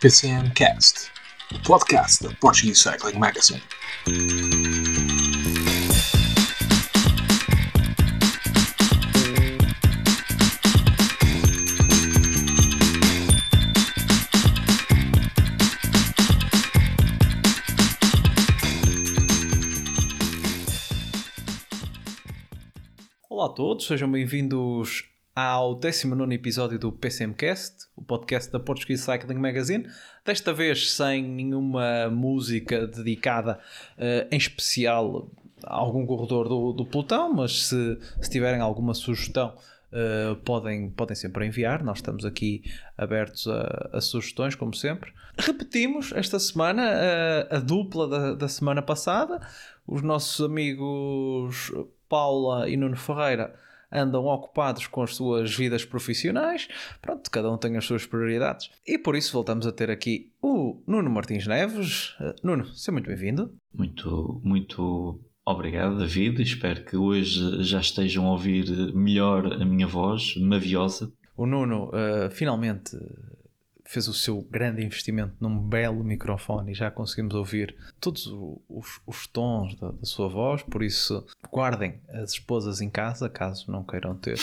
PCM Cast, o podcast da Portuguese Cycling Magazine. Olá a todos, sejam bem-vindos ao 19 episódio do PCMcast, o podcast da Portuguese Cycling Magazine. Desta vez sem nenhuma música dedicada eh, em especial a algum corredor do, do pelotão, mas se, se tiverem alguma sugestão. eh, podem, podem sempre enviar, nós estamos aqui abertos a, a sugestões, como sempre. Repetimos esta semana eh, a dupla da, da semana passada. Os nossos amigos Paula e Nuno Ferreira andam ocupados com as suas vidas profissionais. Pronto, cada um tem as suas prioridades. E por isso voltamos a ter aqui o Nuno Martins Neves. Eh, Nuno, seja muito bem-vindo. Muito, muito obrigado, David. Espero que hoje já estejam a ouvir melhor a minha voz, maviosa. O Nuno eh, finalmente fez o seu grande investimento num belo microfone e já conseguimos ouvir todos os, os tons da, da sua voz, por isso guardem as esposas em casa, caso não queiram ter,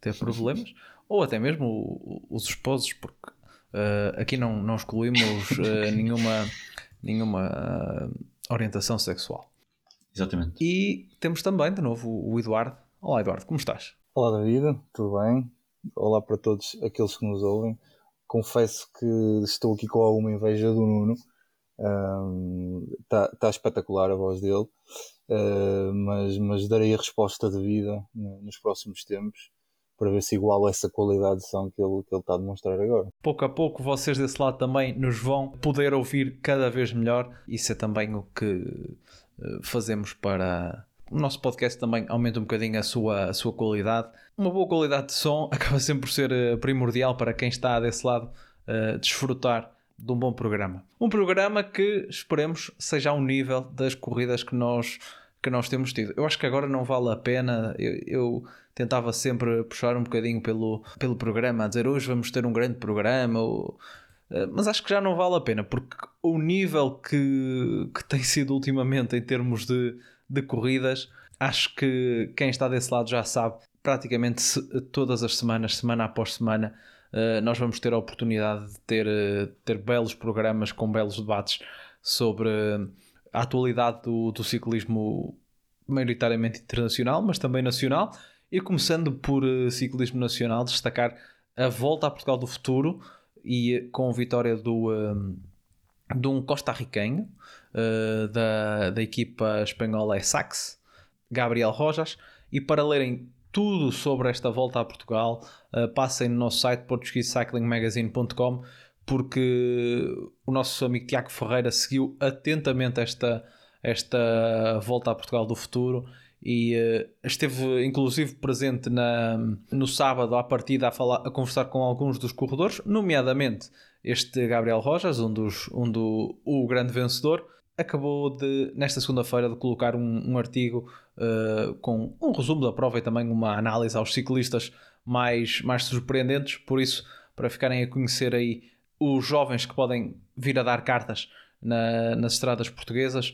ter problemas, ou até mesmo os esposos, porque eh, aqui não, não excluímos eh, nenhuma, nenhuma eh, orientação sexual. Exatamente. E temos também, de novo, o Eduardo. Olá, Eduardo, como estás? Olá David, tudo bem? Olá para todos aqueles que nos ouvem. Confesso que estou aqui com alguma inveja do Nuno. Está tá espetacular a voz dele, Ah, mas, mas darei a resposta devida no- nos próximos tempos para ver se iguala essa qualidade de som que ele que ele está a demonstrar agora. pouco a pouco vocês desse lado também nos vão poder ouvir cada vez melhor. Isso é também o que eh, fazemos para o nosso podcast também aumenta um bocadinho a sua, a sua qualidade. Uma boa qualidade de som acaba sempre por ser eh, primordial para quem está desse lado eh, desfrutar de um bom programa. Um programa que esperemos seja ao nível das corridas que nós, que nós temos tido. Eu acho que agora não vale a pena. Eu, eu tentava sempre puxar um bocadinho pelo, pelo programa, a dizer hoje vamos ter um grande programa. ou- eh, mas acho que já não vale a pena, porque o nível que, que tem sido ultimamente em termos de, de corridas, acho que quem está desse lado já sabe, praticamente todas as semanas, semana após semana, eh, nós vamos ter a oportunidade de ter, eh, ter belos programas com belos debates sobre a atualidade do, do ciclismo maioritariamente internacional, mas também nacional. E começando por eh, ciclismo nacional, destacar a volta a Portugal do futuro e eh, com a vitória do, eh, de um costarriquenho eh, da, da equipa espanhola é Sax, Gabriel Rojas. E para lerem tudo sobre esta volta a Portugal, eh, passem no nosso site portuguesecyclingmagazine.com porque o nosso amigo Tiago Ferreira seguiu atentamente esta, esta volta a Portugal do futuro e eh, esteve inclusive presente na, no sábado à partida a, falar, a conversar com alguns dos corredores, nomeadamente este Gabriel Rojas, um dos um do o grande vencedor, acabou de nesta segunda-feira de colocar um, um artigo eh, com um resumo da prova e também uma análise aos ciclistas mais, mais surpreendentes, por isso para ficarem a conhecer aí os jovens que podem vir a dar cartas na- nas estradas portuguesas,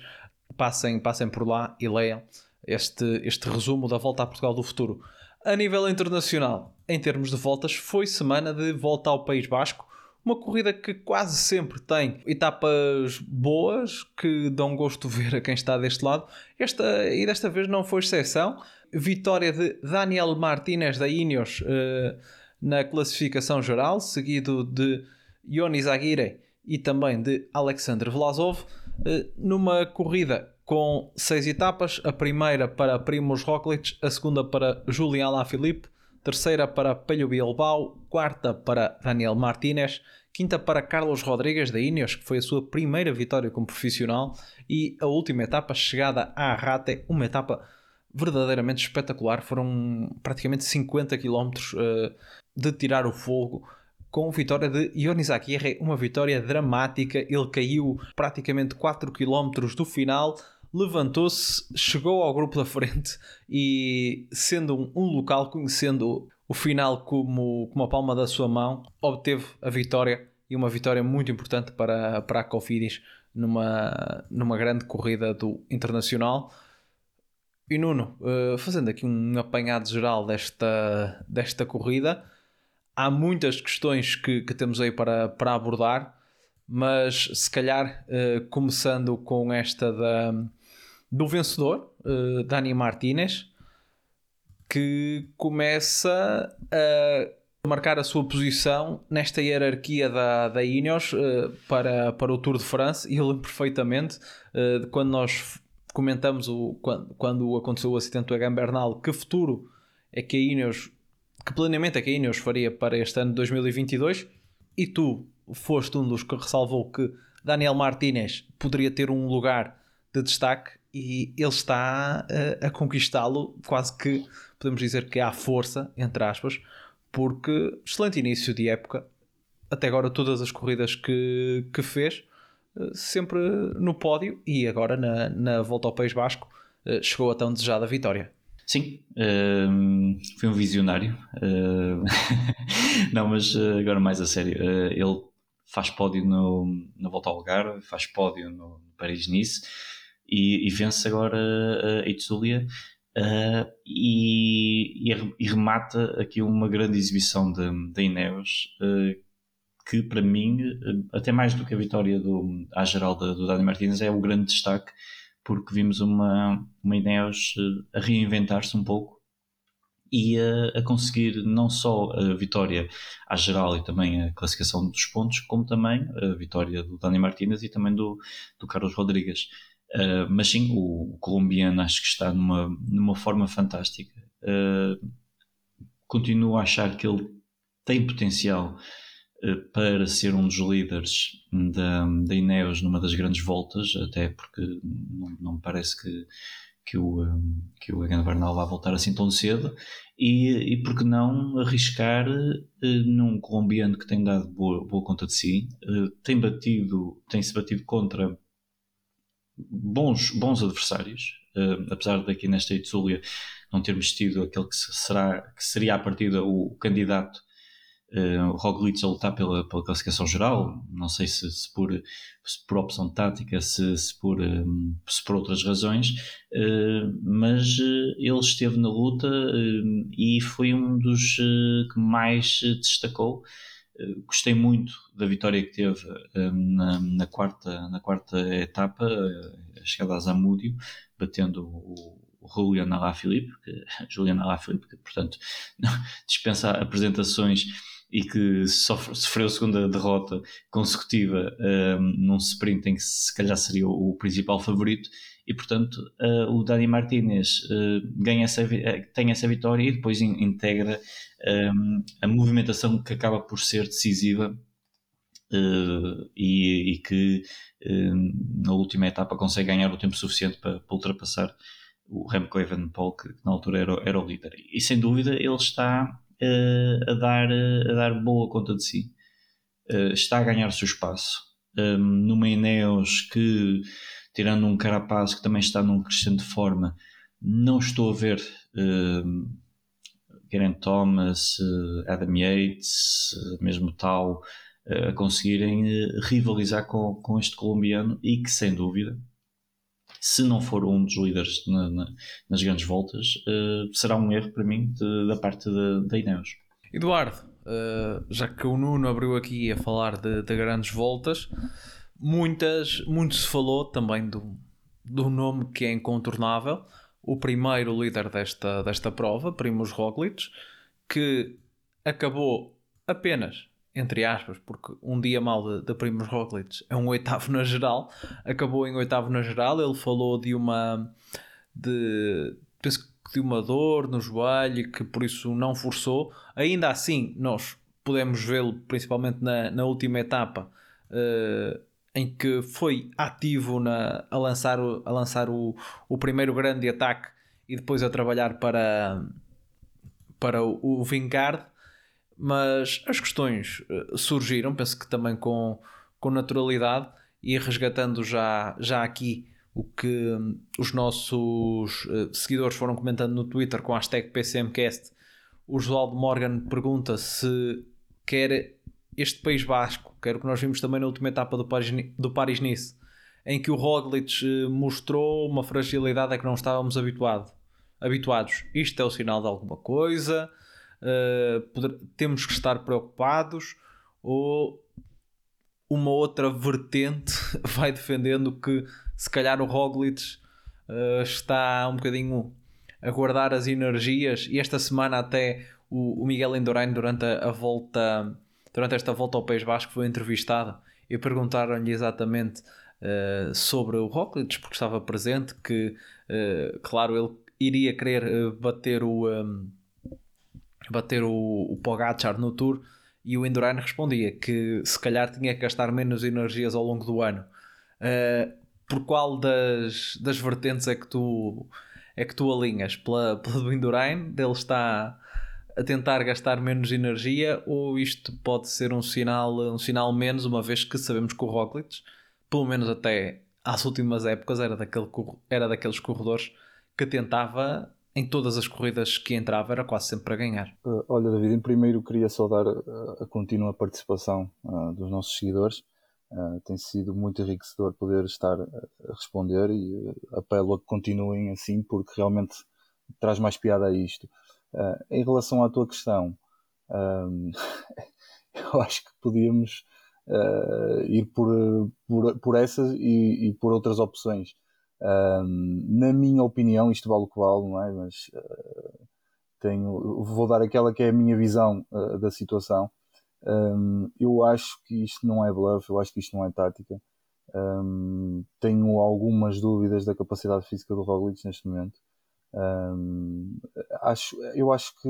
passem, passem por lá e leiam este, este resumo da volta a Portugal do futuro. A nível internacional, em termos de voltas, foi semana de volta ao País Basco. Uma corrida que quase sempre tem etapas boas que dão gosto de ver a quem está deste lado. Esta, e desta vez não foi exceção. Vitória de Daniel Martínez da Ineos eh, na classificação geral, seguido de Ionis Aguirre e também de Alexander Vlasov, eh, numa corrida com seis etapas, a primeira para Primoz Roglic, a segunda para Julian Alaphilippe, terceira para Pello Bilbao, quarta para Daniel Martínez, quinta para Carlos Rodrigues da Ineos, que foi a sua primeira vitória como profissional, e a última etapa, chegada à Arrate, uma etapa verdadeiramente espetacular, foram praticamente 50 km eh, de tirar o fogo, com vitória de Ionis Aguirre, uma vitória dramática. Ele caiu praticamente 4 km do final, levantou-se, chegou ao grupo da frente e, sendo um, local, conhecendo o final como, como a palma da sua mão, obteve a vitória e uma vitória muito importante para, para a Cofidis numa, numa grande corrida do Internacional. E Nuno, uh, fazendo aqui um apanhado geral desta, desta corrida, há muitas questões que, que temos aí para, para abordar, mas se calhar uh, começando com esta da, do vencedor, uh, Dani Martinez, que começa a marcar a sua posição nesta hierarquia da, da Ineos uh, para, para o Tour de France. E eu lembro perfeitamente uh, quando nós comentamos o, quando, quando aconteceu o acidente do Egan Bernal, que futuro é que a Ineos, que planeamento é que a Ineos faria para este ano de 2022 e tu foste um dos que ressalvou que Daniel Martinez poderia ter um lugar de destaque e ele está a, a conquistá-lo quase que podemos dizer que à força, entre aspas, porque excelente início de época, até agora todas as corridas que, que fez eh, sempre no pódio e agora na, na volta ao País Basco eh, chegou a tão desejada vitória. Sim, um, ehm, foi um visionário. Uh, não, mas agora mais a sério. Ele faz pódio no, na volta ao Algarve, faz pódio no Paris-Nice e, e, vence agora a Itzulia e, e, e, remata aqui uma grande exibição da Ineos que para mim, até mais do que a vitória do, à geral do, do Dani Martins, é o grande destaque, porque vimos uma, uma Ineos a reinventar-se um pouco e a, a, conseguir não só a vitória à geral e também a classificação dos pontos, como também a vitória do Dani Martínez e também do, do Carlos Rodrigues. Uh, mas sim, o, colombiano acho que está numa, numa forma fantástica. Uh, continuo a achar que ele tem potencial eh, para ser um dos líderes da, da Ineos numa das grandes voltas, até porque não, não me parece que, que o, que o Egan Bernal vá voltar assim tão cedo, e, e por que não arriscar uh, num colombiano que tem dado boa, boa conta de si, uh, tem batido, tem-se batido contra bons, bons adversários, uh, apesar daqui nesta Itzulia não termos tido aquele que, será, que seria a partida o, candidato uh, Roglic a lutar pela, pela classificação geral, não sei se, se, por, se por opção tática, se, se, por, um, eh, se por outras razões, uh, mas uh, ele esteve na luta e foi um dos que mais destacou. Gostei muito da vitória que teve na, na, quarta, na quarta etapa, a chegada a Zamúdio, batendo o, o Julian Alaphilippe, que, que portanto dispensa apresentações e que sofre, sofreu a segunda derrota consecutiva um, num sprint em que se calhar seria o, o principal favorito e portanto uh, o Dani Martinez uh, ganha essa, uh, tem essa vitória e depois in, integra um, a movimentação que acaba por ser decisiva e, e, que na última etapa consegue ganhar o tempo suficiente para, para ultrapassar o Remco Evenepoel que na altura era, era o líder. E sem dúvida ele está uh, a, dar, uh, a dar boa conta de si. Uh, está a ganhar o seu espaço. Um, ehm, numa Ineos que, tirando um Carapaz que também está num crescente forma, não estou a ver uh, Geraint Thomas, Adam Yates, mesmo tal, a conseguirem rivalizar com, com este colombiano e que, sem dúvida, se não for um dos líderes na, na, nas grandes voltas, uh, será um erro para mim de, da parte da Ineos. Eduardo, uh, já que o Nuno abriu aqui a falar de, de, grandes voltas, muitas, muito se falou também do, do nome que é incontornável, o primeiro líder desta, desta prova, Primoz Roglic, que acabou apenas entre aspas, porque um dia mal de Primos Roglic é um oitavo na geral, acabou em oitavo na geral. Ele falou de uma de penso de uma dor no joelho que por isso não forçou. Ainda assim, nós podemos vê-lo principalmente na, na última etapa. Uh, em que foi ativo na, a lançar, o, a lançar o, o primeiro grande ataque e depois a trabalhar para, para o, o Vingard mas as questões eh, surgiram, penso que também com, com naturalidade e resgatando já, já aqui o que hum, os nossos uh, seguidores foram comentando no Twitter com a hashtag PCMcast. O Josualdo Morgan pergunta se quer este País Basco, que era o que nós vimos também na última etapa do Paris-Nice, do Paris -Nice, em que o Roglic eh, mostrou uma fragilidade a que não estávamos habituado, habituados. Isto é o sinal de alguma coisa, uh, poder, temos que estar preocupados, ou uma outra vertente vai defendendo que se calhar o Roglic uh, está um bocadinho a guardar as energias. E esta semana até o, o Miguel Indurain durante a, a, volta durante esta volta ao País Basco foi entrevistado e perguntaram-lhe exatamente uh, sobre o Roglic porque estava presente que uh, claro ele iria querer bater o um, bater o, o Pogacar no Tour e o Indurain respondia que se calhar tinha que gastar menos energias ao longo do ano. Uh, por qual das, das vertentes é que tu é que tu alinhas? Pela, pela do Indurain, dele está a tentar gastar menos energia ou isto pode ser um sinal, um sinal menos, uma vez que sabemos que o Roglic, pelo menos até às últimas épocas, era, daquele, era daqueles corredores que tentava em todas as corridas que entrava, era quase sempre para ganhar. Uh, olha, David, em primeiro queria saudar a, a contínua participação uh, dos nossos seguidores. Uh, tem sido muito enriquecedor poder estar a responder e apelo a que continuem assim porque realmente traz mais piada a isto. Em relação à tua questão, um, eu acho que podíamos ir por, por, por essas e, e, por outras opções. Um, na minha opinião, isto vale o que vale, não é? Mas tenho, vou dar aquela que é a minha visão da situação. Um, eu acho que isto não é bluff, eu acho que isto não é tática. Um, tenho algumas dúvidas da capacidade física do Roglic neste momento. Um, acho, eu acho que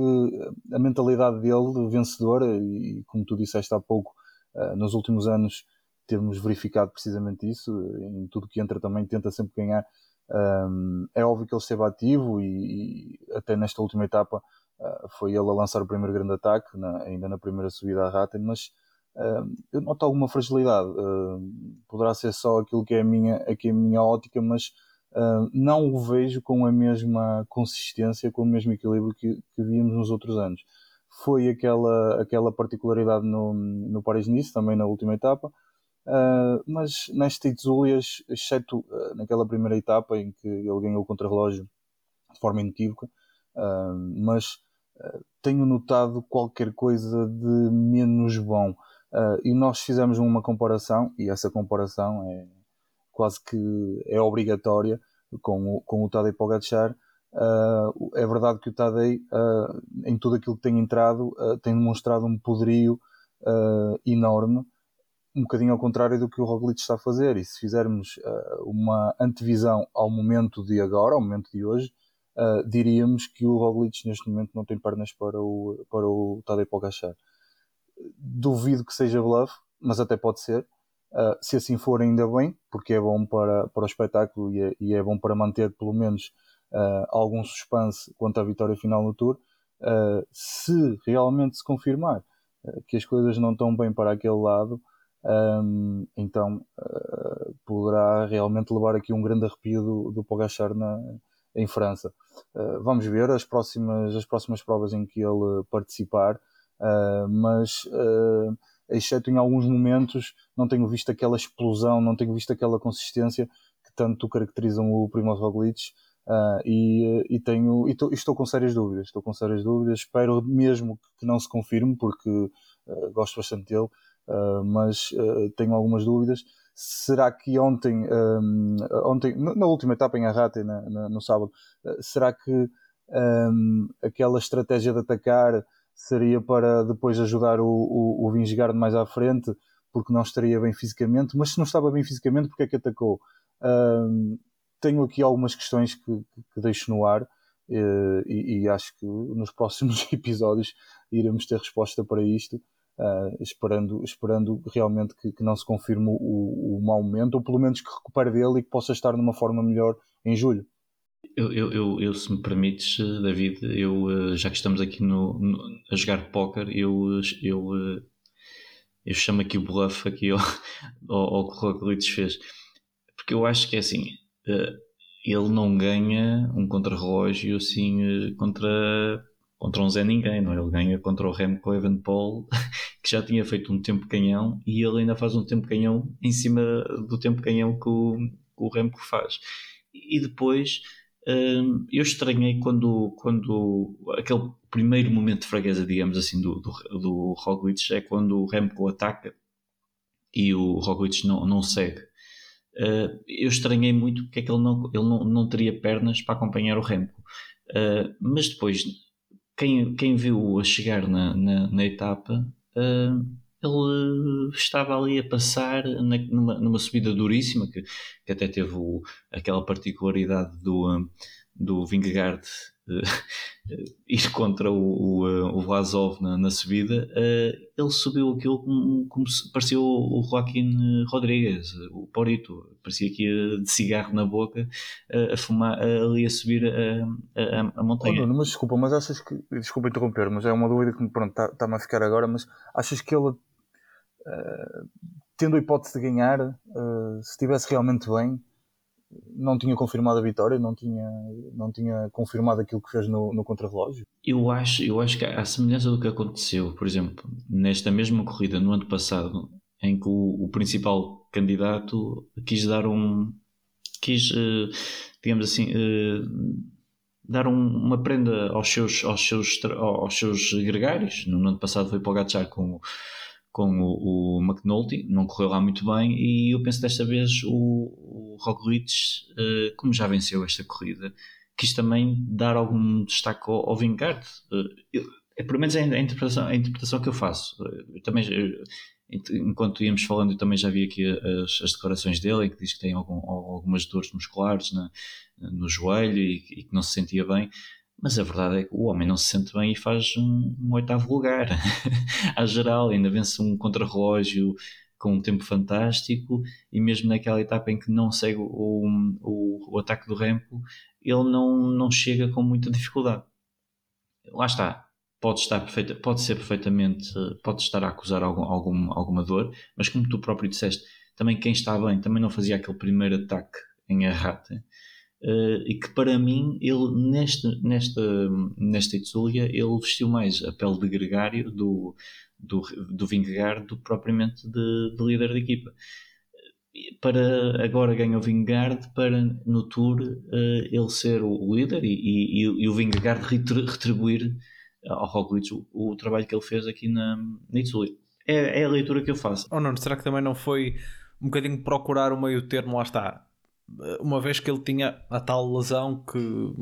a mentalidade dele vencedora, e como tu disseste há pouco, uh, nos últimos anos temos verificado precisamente isso. Em tudo que entra também tenta sempre ganhar. Um, é óbvio que ele esteve ativo e, e até nesta última etapa ah, foi ele a lançar o primeiro grande ataque, na, ainda na primeira subida à Ratten, mas uh, eu noto alguma fragilidade. Uh, poderá ser só aquilo que é a minha, aqui é a minha ótica, mas não o vejo com a mesma consistência, com o mesmo equilíbrio que, que víamos nos outros anos. Foi aquela, aquela particularidade no, no Paris-Nice, também na última etapa, mas nesta Itzulias, exceto naquela primeira etapa em que ele ganhou o contrarrelógio de forma inequívoca, mas tenho notado qualquer coisa de menos bom. Uh, e nós fizemos uma comparação, e essa comparação é quase que é obrigatória com o, com o Tadej Pogacar. Uh, é verdade que o Tadej, uh, em tudo aquilo que tem entrado, tem demonstrado um poderio enorme, um bocadinho ao contrário do que o Roglic está a fazer. E se fizermos uma antevisão ao momento de agora, ao momento de hoje, uh, diríamos que o Roglic neste momento não tem pernas para o, para o Tadej Pogacar. Duvido que seja bluff, mas até pode ser. Uh, se assim for, ainda bem, porque é bom para, para o espetáculo e é, e é bom para manter pelo menos uh, algum suspense quanto à vitória final no Tour. Uh, se realmente se confirmar que as coisas não estão bem para aquele lado, um, então poderá realmente levar aqui um grande arrepio do, do Pogachar na, em França. Uh, vamos ver as próximas, as próximas provas em que ele participar, uh, mas uh, exceto em alguns momentos não tenho visto aquela explosão, não tenho visto aquela consistência que tanto caracterizam o Primoz Roglic e, e, tenho, e, tô, estou com sérias dúvidas, estou com sérias dúvidas, espero mesmo que não se confirme porque gosto bastante dele, mas tenho algumas dúvidas. Será que ontem, um, ontem na última etapa em Arrate, na, na, no sábado, eh, será que um, aquela estratégia de atacar seria para depois ajudar o, o, o Vingegaard mais à frente, porque não estaria bem fisicamente, mas se não estava bem fisicamente, porque é que atacou? Um, tenho aqui algumas questões que, que, que deixo no ar eh, e, e, acho que nos próximos episódios iremos ter resposta para isto uh, esperando, esperando realmente que, que não se confirme o, o mau momento, ou pelo menos que recupere dele e que possa estar numa forma melhor em julho. Eu, eu, eu, eu, se me permites, David, eu, ah, já que estamos aqui no, no a jogar póquer, eu, eu, ah, eu chamo aqui o bluff aqui ao, que o Roglic fez. Porque eu acho que é assim, ele não ganha um contra-relógio assim contra contra um Zé Ninguém, não é? Ele ganha contra o Remco Evenepoel, que já tinha feito um tempo canhão e ele ainda faz um tempo canhão em cima do tempo canhão que o, que o Remco faz. E depois hum, eu estranhei quando, quando aquele primeiro momento de fragueza, digamos assim, do, do, do Roglic é quando o Remco ataca e o Roglic não, não segue. Uh, eu estranhei muito porque é que ele não, ele não, não teria pernas para acompanhar o Remco. Uh, mas depois, quem, quem viu a chegar na, na, na etapa, uh, ele estava ali a passar na, numa, numa subida duríssima, que, que até teve o, aquela particularidade do, do Vingegaard ir contra o, o, o Vlasov na, na subida, uh, ele subiu aquilo como, como parecia o, o Joaquim Rodrigues, o Porito, parecia que ia de cigarro na boca uh, a fumar, ali a subir a, a, a montanha. Oh, mas desculpa, mas achas que, desculpa interromper, mas é uma dúvida que pronto, está-me tá a ficar agora, mas achas que ele, tendo a hipótese de ganhar, se estivesse realmente bem, não tinha confirmado a vitória, não tinha, não tinha confirmado aquilo que fez no, no contrarrelógio? Eu acho, eu acho que a semelhança do que aconteceu, por exemplo, nesta mesma corrida no ano passado, em que o, o principal candidato quis dar um. quis, uh, digamos assim, uh, dar um, uma prenda aos seus, aos, seus, aos seus gregários. No ano passado foi para o Gatchar com com o, o McNulty, não correu lá muito bem e eu penso desta vez o, o Roglic, uh, como já venceu esta corrida, quis também dar algum destaque ao, ao Vingard. Uh, é pelo menos a, a, interpretação, a interpretação que eu faço. Eu também, eu, enquanto íamos falando, eu também já vi aqui as, as declarações dele, em que diz que tem algum, algumas dores musculares na, no joelho e, e, que não se sentia bem. Mas a verdade é que o homem não se sente bem e faz um, um oitavo lugar. à geral, ainda vence um contrarrelógio com um tempo fantástico e mesmo naquela etapa em que não segue o, o, o ataque do Rempo, ele não, não chega com muita dificuldade. Lá está, pode estar perfeita, pode ser perfeitamente, pode estar a acusar algum, algum, alguma dor, mas como tu próprio disseste, também quem está bem também não fazia aquele primeiro ataque em errata Uh, e que para mim, ele nesta, nesta, nesta Itzulia, ele vestiu mais a pele de gregário do, do, do Vingegaard do que propriamente de, de líder da equipa. Para agora ganha o Vingegaard para no Tour uh, ele ser o líder e, e, e o Vingegaard retribuir ao Roglic o, o, trabalho que ele fez aqui na, na Itzulia. É, é a leitura que eu faço. Oh não, será que também não foi um bocadinho procurar o meio termo, lá está, uma vez que ele tinha a tal lesão que,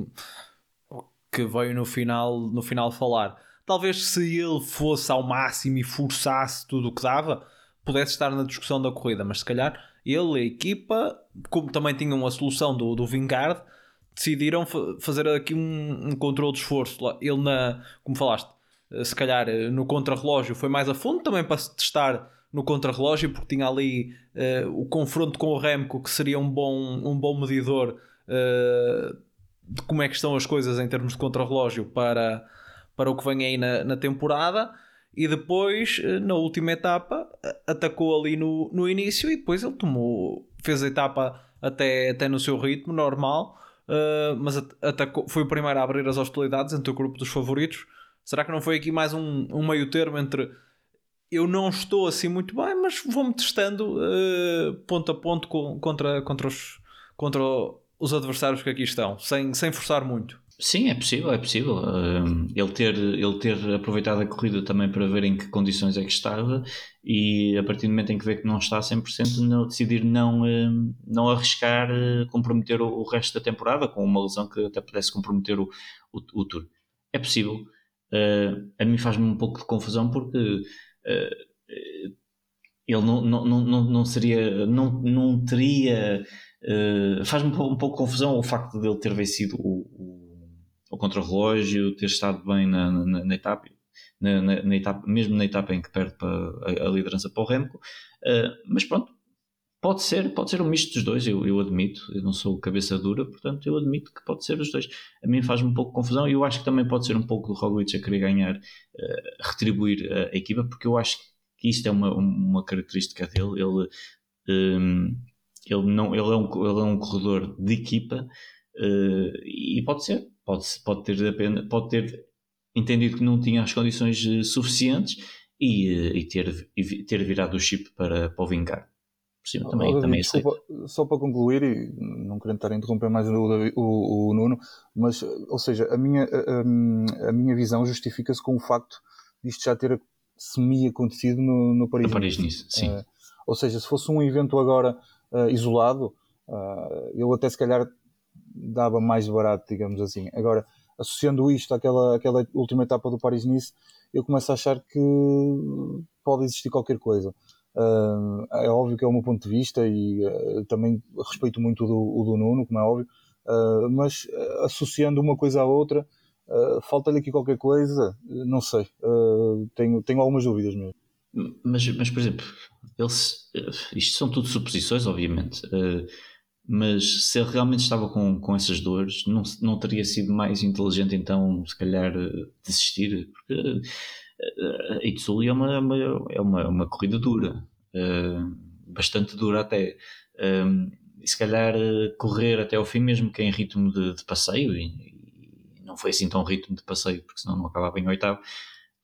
que veio no final, no final falar. Talvez se ele fosse ao máximo e forçasse tudo o que dava, pudesse estar na discussão da corrida, mas se calhar ele e a equipa, como também tinham a solução do, do Vingard, decidiram fazer aqui um, um controle de esforço. Ele, na, como falaste, se calhar no contrarrelógio foi mais a fundo também para testar no contrarrelógio, porque tinha ali uh, o confronto com o Remco, que seria um bom, um bom medidor uh, de como é que estão as coisas em termos de contrarrelógio para, para o que vem aí na, na temporada. E depois, uh, na última etapa, atacou ali no, no início e depois ele tomou, fez a etapa até, até no seu ritmo normal, mas atacou, foi o primeiro a abrir as hostilidades entre o grupo dos favoritos. Será que não foi aqui mais um, um meio termo entre eu não estou assim muito bem, mas vou-me testando uh, ponto a ponto com, contra, contra, os, contra os adversários que aqui estão, sem, sem forçar muito. Sim, é possível, é possível. Uh, ele, ter, ele ter aproveitado a corrida também para ver em que condições é que estava e a partir do momento em que vê que não está a 100%, não, decidir não, uh, não arriscar comprometer o, o, resto da temporada com uma lesão que até pudesse comprometer o, o, o tour. É possível. a mim faz-me um pouco de confusão porque ele não, não, não, não seria, não, não teria. Uh, Faz-me um pouco, confusão o facto de ele ter vencido o, o, o contrarrelógio, ter estado bem na, na, na etapa, na, na, etapa, mesmo na etapa em que perde a, a liderança para o Remco. Uh, mas pronto, pode ser, pode ser um misto dos dois, eu, eu admito. Eu não sou cabeça dura, portanto, eu admito que pode ser os dois. A mim faz-me um pouco de confusão e eu acho que também pode ser um pouco do Roglic a querer ganhar, uh, retribuir a, a, equipa, porque eu acho que isto é uma, uma característica dele. Ele, um, ele, não, ele, é um, ele é um corredor de equipa uh, e pode ser, pode, pode ter pode ter entendido que não tinha as condições uh, suficientes e, e, ter, ter virado o chip para, para o vingar. Por cima também, oh, também desculpa, Só para concluir, e não querendo estar a interromper mais o, o, o Nuno, mas, ou seja, a minha, a, a minha visão justifica-se com o facto disto já ter semi-acontecido no, no Paris, no Paris Nice. Sim. Uh, ou seja, se fosse um evento agora uh, isolado, uh, eu até se calhar dava mais barato, digamos assim. Agora, associando isto àquela, àquela última etapa do Paris-Nice, eu começo a achar que pode existir qualquer coisa. Uh, é óbvio que é o meu ponto de vista e uh, também respeito muito o do, o do Nuno, como é óbvio, uh, mas associando uma coisa à outra, falta-lhe aqui qualquer coisa, não sei, tenho, tenho algumas dúvidas mesmo. Mas, mas por exemplo, isto são tudo suposições, obviamente, mas se ele realmente estava com, com essas dores, não, não teria sido mais inteligente então, se calhar, desistir? Porque a Itzuli é uma, uma, é uma, uma corrida dura, uh, bastante dura até. Um, e se calhar uh, correr até ao fim, mesmo que em ritmo de, de passeio, e, e, não foi assim tão ritmo de passeio, porque senão não acabava em oitavo,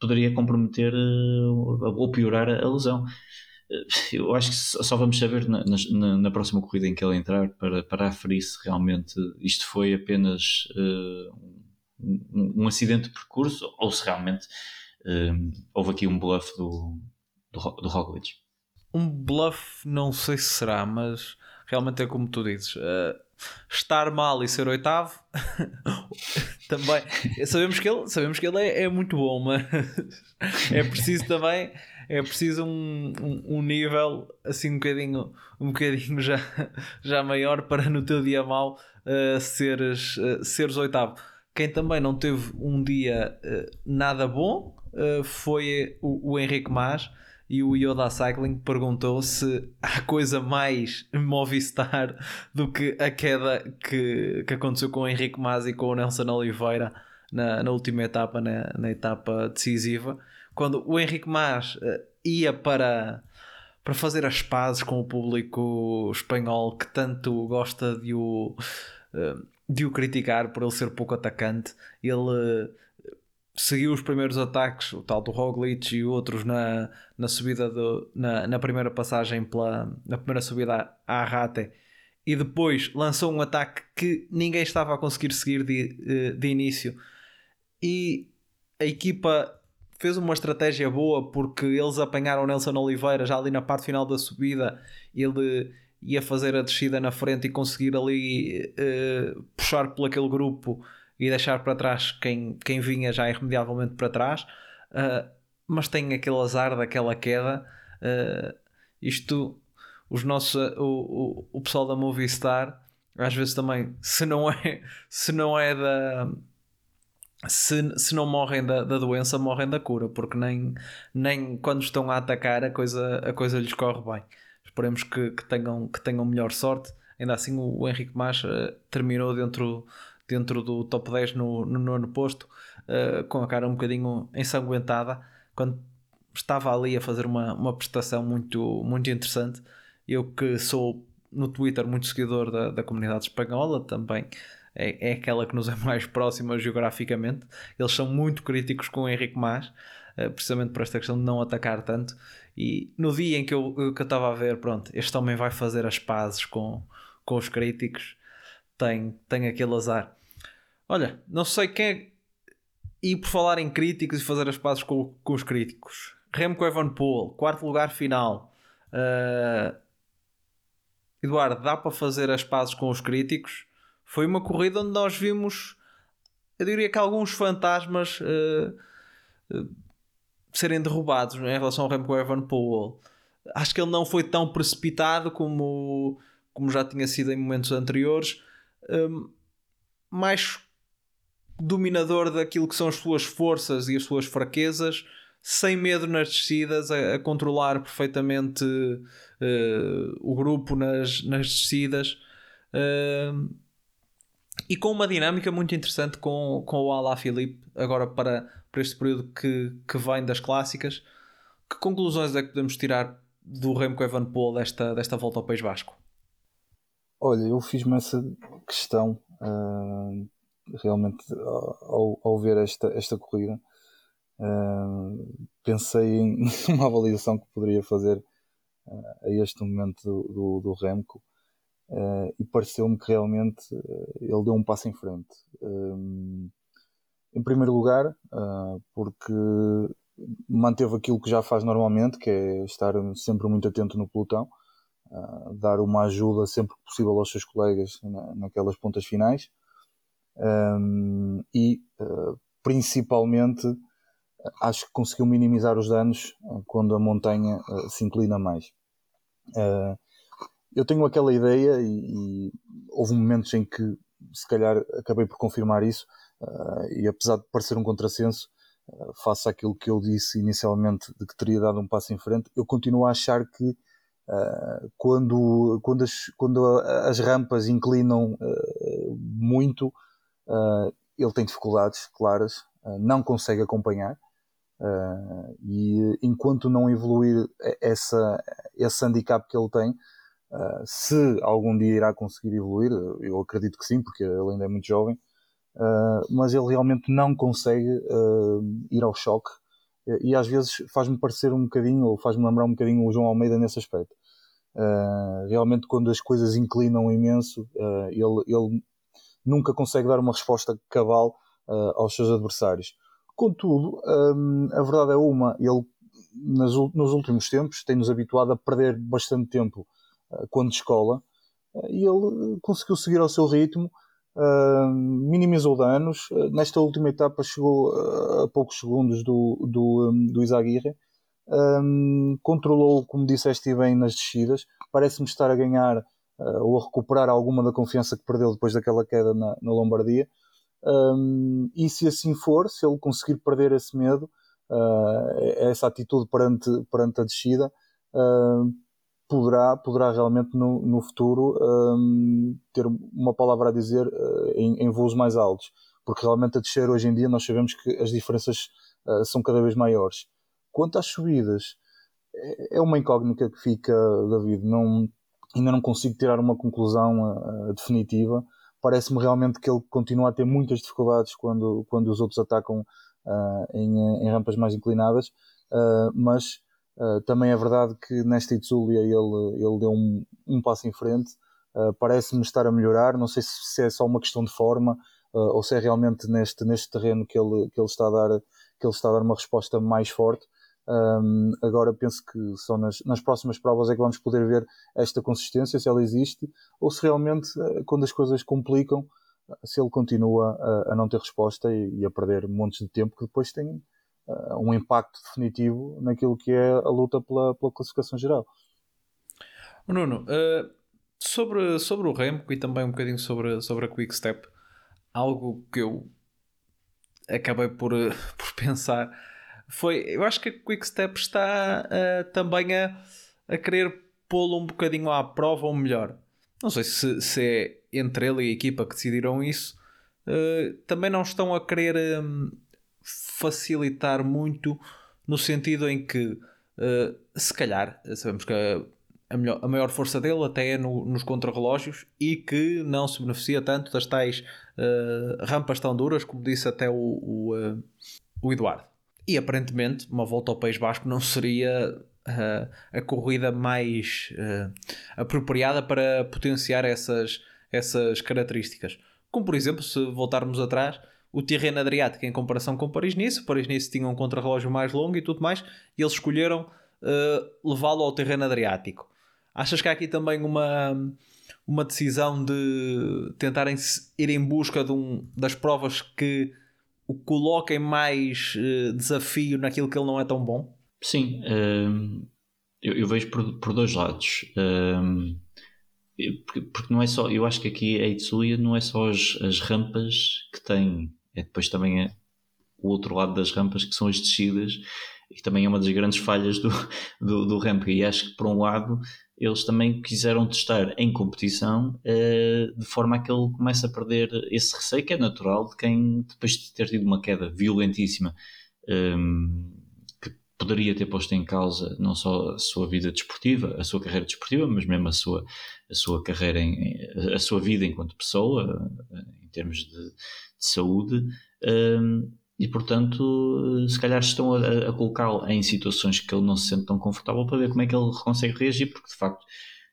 poderia comprometer uh, ou piorar a, a lesão. Eu acho que só vamos saber na, na, na, próxima corrida em que ele entrar para, para aferir se realmente isto foi apenas um, um acidente de percurso ou se realmente um, houve aqui um bluff do, do, do Roglic. Um bluff, não sei se será, mas realmente é como tu dizes. Uh, estar mal e ser oitavo também sabemos que ele, sabemos que ele é, é, muito bom, mas é preciso também é preciso um, um, um, nível assim um bocadinho, um bocadinho já, já maior para no teu dia mal uh, seres, uh, seres oitavo. Quem também não teve um dia uh, nada bom uh, foi o, o Henrique Mas e o Yoda Cycling perguntou se há coisa mais Movistar do que a queda que, que aconteceu com o Henrique Mas e com o Nelson Oliveira na, na última etapa, na, na etapa decisiva, quando o Henrique Mas uh, ia para, para fazer as pazes com o público espanhol que tanto gosta de o, uh, de o criticar por ele ser pouco atacante. Ele seguiu os primeiros ataques, o tal do Roglic e outros na, na subida do, na, na primeira passagem pela na primeira subida à Rate. E depois lançou um ataque que ninguém estava a conseguir seguir de, eh, de início. E a equipa fez uma estratégia boa porque eles apanharam Nelson Oliveira já ali na parte final da subida. Ele ia fazer a descida na frente e conseguir ali uh, puxar por aquele grupo e deixar para trás quem, quem vinha já irremediavelmente para trás, uh, mas tem aquele azar daquela queda. Uh, isto, os nossos, o, o, o pessoal da Movistar, às vezes também, se não é, se não é da. Se, se não morrem da, da doença, morrem da cura, porque nem, nem quando estão a atacar a coisa, a coisa lhes corre bem. Esperemos que, que, tenham, que tenham melhor sorte. Ainda assim, o, o Henrique Mas uh, terminou dentro dentro do top 10 no, no nono posto, uh, com a cara um bocadinho ensanguentada, quando estava ali a fazer uma, uma prestação muito, muito interessante. Eu que sou no Twitter muito seguidor da, da comunidade espanhola também. É, é aquela que nos é mais próxima geograficamente. Eles são muito críticos com o Henrique Mas, precisamente por esta questão de não atacar tanto. E no dia em que eu, que eu estava a ver, pronto, este homem vai fazer as pazes com, com os críticos, tem, tem aquele azar. Olha, não sei quem é. E por falar em críticos e fazer as pazes com, com os críticos, Remco Evenepoel, quarto lugar final. Uh... Eduardo, dá para fazer as pazes com os críticos? Foi uma corrida onde nós vimos, eu diria que alguns fantasmas uh... Uh... serem derrubados em relação ao Remco Evenepoel. Acho que ele não foi tão precipitado como, como já tinha sido em momentos anteriores. Um, mais dominador daquilo que são as suas forças e as suas fraquezas, sem medo nas descidas, a, a controlar perfeitamente uh, o grupo nas, nas descidas. Uh, e com uma dinâmica muito interessante com, com o Alá Filipe, agora para, este período que, que vem das clássicas. Que conclusões é que podemos tirar do Remco Evenepoel desta, desta volta ao País Basco? Olha, eu fiz-me essa questão uh, realmente ao, ao ver esta, esta corrida uh, pensei em uma avaliação que poderia fazer uh, a este momento do, do, do Remco e pareceu-me que realmente ele deu um passo em frente. Em primeiro lugar, porque manteve aquilo que já faz normalmente, que é estar sempre muito atento no pelotão, dar uma ajuda sempre que possível aos seus colegas na, naquelas pontas finais um, e uh, principalmente acho que conseguiu minimizar os danos uh, quando a montanha uh, se inclina mais. eu tenho aquela ideia e, e, houve momentos em que se calhar acabei por confirmar isso e apesar de parecer um contrassenso face àquilo que eu disse inicialmente de que teria dado um passo em frente, eu continuo a achar que Uh, quando, quando, as, quando as rampas inclinam muito, ele tem dificuldades claras, não consegue acompanhar. E enquanto não evoluir essa, esse handicap que ele tem, se algum dia irá conseguir evoluir, eu acredito que sim, porque ele ainda é muito jovem, mas ele realmente não consegue ir ao choque e às vezes faz-me parecer um bocadinho, ou faz-me lembrar um bocadinho o João Almeida nesse aspecto. Uh, realmente, quando as coisas inclinam imenso, uh, ele, ele nunca consegue dar uma resposta cabal uh, aos seus adversários. Contudo, um, a verdade é uma, ele nas, nos últimos tempos tem-nos habituado a perder bastante tempo quando escola e ele conseguiu seguir ao seu ritmo, minimizou danos. nesta última etapa chegou a poucos segundos do, do, um, do Isaguirre. Um, controlou, como disseste bem, nas descidas. Parece-me estar a ganhar uh, ou a recuperar alguma da confiança que perdeu depois daquela queda na, na Lombardia. Um, e se assim for, se ele conseguir perder esse medo, uh, essa atitude perante, perante a descida, uh, poderá, poderá realmente no, no futuro um, ter uma palavra a dizer uh, em, em, voos mais altos. Porque realmente a descer hoje em dia nós sabemos que as diferenças são cada vez maiores. Quanto às subidas, é, é uma incógnita que fica, David. Não, ainda não consigo tirar uma conclusão uh, definitiva. Parece-me realmente que ele continua a ter muitas dificuldades quando, quando os outros atacam uh, em, em, rampas mais inclinadas, uh, mas também é verdade que nesta Itzulia ele, ele deu um, um passo em frente. Parece-me estar a melhorar. Não sei se, se, é só uma questão de forma ou se é realmente neste, neste terreno que ele, que, ele está a dar, que ele está a dar uma resposta mais forte. Um, agora penso que só nas, nas, próximas provas é que vamos poder ver esta consistência, se ela existe, ou se realmente, eh, quando as coisas complicam, se ele continua a, a não ter resposta e, e, a perder montes de tempo que depois tem uh, um impacto definitivo naquilo que é a luta pela, pela classificação geral. Nuno, uh, sobre, sobre o Remco e também um bocadinho sobre, sobre a Quick Step, algo que eu acabei por, por pensar foi. Eu acho que a Quickstep está uh, também a, a querer pô-lo um bocadinho à prova ou melhor. Não sei se, se é entre ele e a equipa que decidiram isso. Também não estão a querer um, facilitar muito no sentido em que uh, se calhar sabemos que a, a, melhor, a maior força dele até é no, nos contrarrelógios e que não se beneficia tanto das tais uh, rampas tão duras como disse até o, o, o Eduardo. E aparentemente, uma volta ao País Basco não seria uh, a corrida mais uh, apropriada para potenciar essas, essas características. Como, por exemplo, se voltarmos atrás, o terreno Adriático em comparação com Paris-Nice. Paris-Nice tinha um contrarrelógio mais longo e tudo mais, e eles escolheram uh, levá-lo ao terreno Adriático. Achas que há aqui também uma, uma decisão de tentarem ir em busca de um, das provas que o coloquem mais uh, desafio naquilo que ele não é tão bom? Sim, uh, eu, eu, vejo por, por dois lados. Porque, porque, não é só, eu acho que aqui a Itzulia não é só as, as rampas que tem, é depois também é o outro lado das rampas que são as descidas, e também é uma das grandes falhas do, do, do. E acho que por um lado eles também quiseram testar em competição uh, de forma a que ele comece a perder esse receio que é natural de quem depois de ter tido uma queda violentíssima ehm, que poderia ter posto em causa não só a sua vida desportiva, a sua carreira desportiva, mas mesmo a sua, a sua carreira, em, a sua vida enquanto pessoa, em termos de, de saúde. Um, e portanto, se calhar estão a, a colocá-lo em situações que ele não se sente tão confortável para ver como é que ele consegue reagir, porque de facto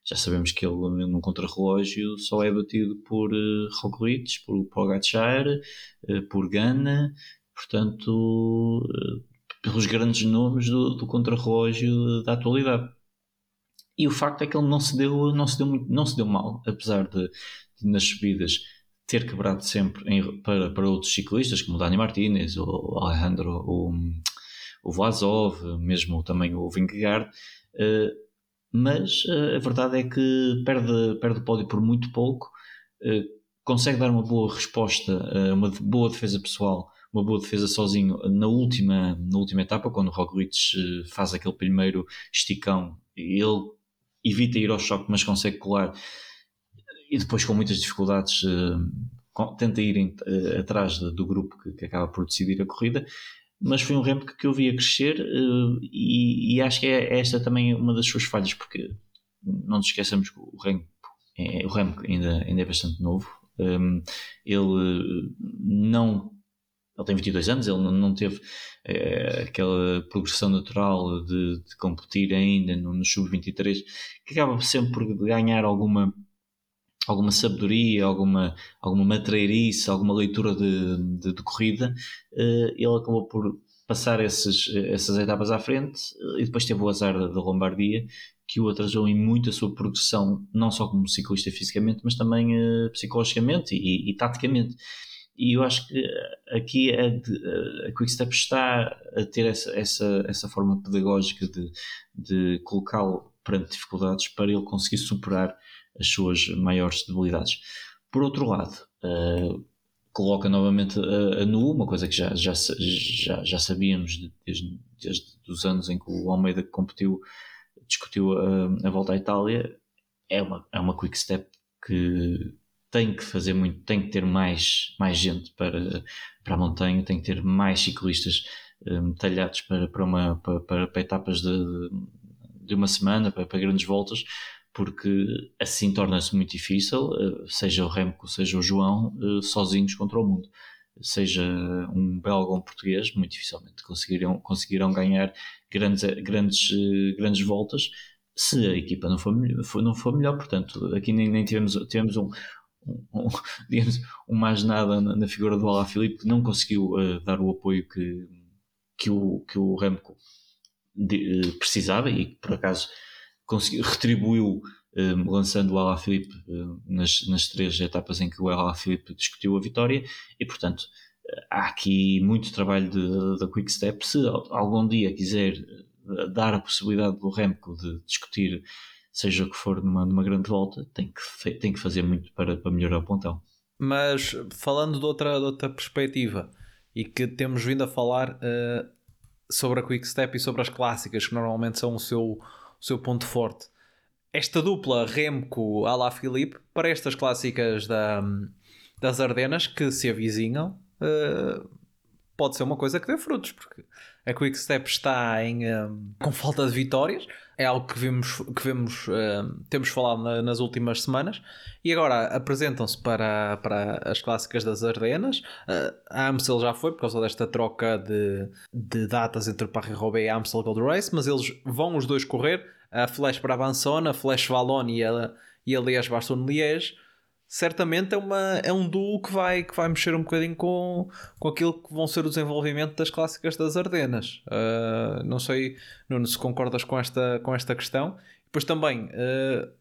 já sabemos que ele num contrarrelógio só é batido por uh, Roglic, por Pogacar, uh, por Gana, portanto, uh, pelos grandes nomes do, do contrarrelógio da atualidade. E o facto é que ele não se deu, não se deu, não se deu mal, apesar de, de nas subidas ter quebrado sempre em, para, para outros ciclistas, como o Dani Martinez, o Alejandro, o, o Vlasov, mesmo também o Vingegaard, uh, mas uh, a verdade é que perde, perde o pódio por muito pouco, uh, consegue dar uma boa resposta, uma boa defesa pessoal, uma boa defesa sozinho na última, na última etapa, quando o Roglic faz aquele primeiro esticão, ele evita ir ao choque, mas consegue colar e depois com muitas dificuldades uh, tenta ir em, uh, atrás do grupo que, que, acaba por decidir a corrida mas foi um Remco que, eu vi a crescer uh, e, e, acho que é esta também uma das suas falhas porque não nos esqueçamos que o Remco, é, o Remco ainda, ainda é bastante novo. Um, ele não ele tem 22 anos, ele não teve é, aquela progressão natural de, de competir ainda no, no sub-23, que acaba sempre por ganhar alguma alguma sabedoria, alguma, alguma matreirice, alguma leitura de, de, de corrida, uh, ele acabou por passar esses, essas etapas à frente uh, e depois teve o azar da, Lombardia, que o atrasou em muito a sua progressão, não só como ciclista fisicamente, mas também uh, psicologicamente e, e, taticamente. E eu acho que aqui a, a Quickstep está a ter essa, essa, essa forma pedagógica de, de colocá-lo perante dificuldades para ele conseguir superar as suas maiores debilidades. Por outro lado, uh, coloca novamente a, a, nu, uma coisa que já, já, já, já sabíamos desde, desde os anos em que o Almeida competiu, discutiu a, a volta à Itália, é uma, é uma quick step que tem que fazer muito, tem que ter mais, mais gente para, para a montanha, tem que ter mais ciclistas um, eh, talhados para, para, uma, para, para, etapas de, de uma semana, para, para grandes voltas, porque assim torna-se muito difícil, eh, seja o Remco, seja o João, eh, sozinhos contra o mundo. Seja um belga ou um português, muito dificilmente conseguirão, conseguirão ganhar grandes, grandes, eh, grandes voltas se a equipa não for, não for melhor. Portanto, aqui nem, nem tivemos, tivemos um, um, digamos, um mais nada na, na figura do Alaphilippe que não conseguiu uh, dar o apoio que, que, o, que o Remco de, precisava e que por acaso conseguiu, retribuiu um, lançando o Alaphilippe um, nas, nas três etapas em que o Alaphilippe discutiu a vitória. E portanto há aqui muito trabalho da Quick Step. Se algum dia quiser uh, dar a possibilidade do Remco de discutir seja o que for numa, numa grande volta tem que, tem que fazer muito para, para melhorar o pontão. Mas falando de outra, de outra perspectiva e que temos vindo a falar uh, sobre a Quick Step e sobre as clássicas que normalmente são o seu seu ponto forte. Esta dupla Remco Ala Filipe para estas clássicas da, das Ardenas que se avizinham uh, pode ser uma coisa que dê frutos, porque a Quick Step está em, um, com falta de vitórias, é algo que vimos, que vemos, um, temos falado na, nas últimas semanas, e agora apresentam-se para, para as clássicas das Ardenas. Uh, a Amstel já foi por causa desta troca de, de datas entre Paris-Roubaix e a Amstel Gold Race, mas eles vão os dois correr, a Flash Brabançona, a Flash Wallon e a, e a Liège-Bastogne-Liège certamente é, uma, é um duo que vai, que vai mexer um bocadinho com, com aquilo que vão ser o desenvolvimento das clássicas das Ardenas. Uh, não sei, Nuno, se concordas com esta, com esta questão. Depois também, uh,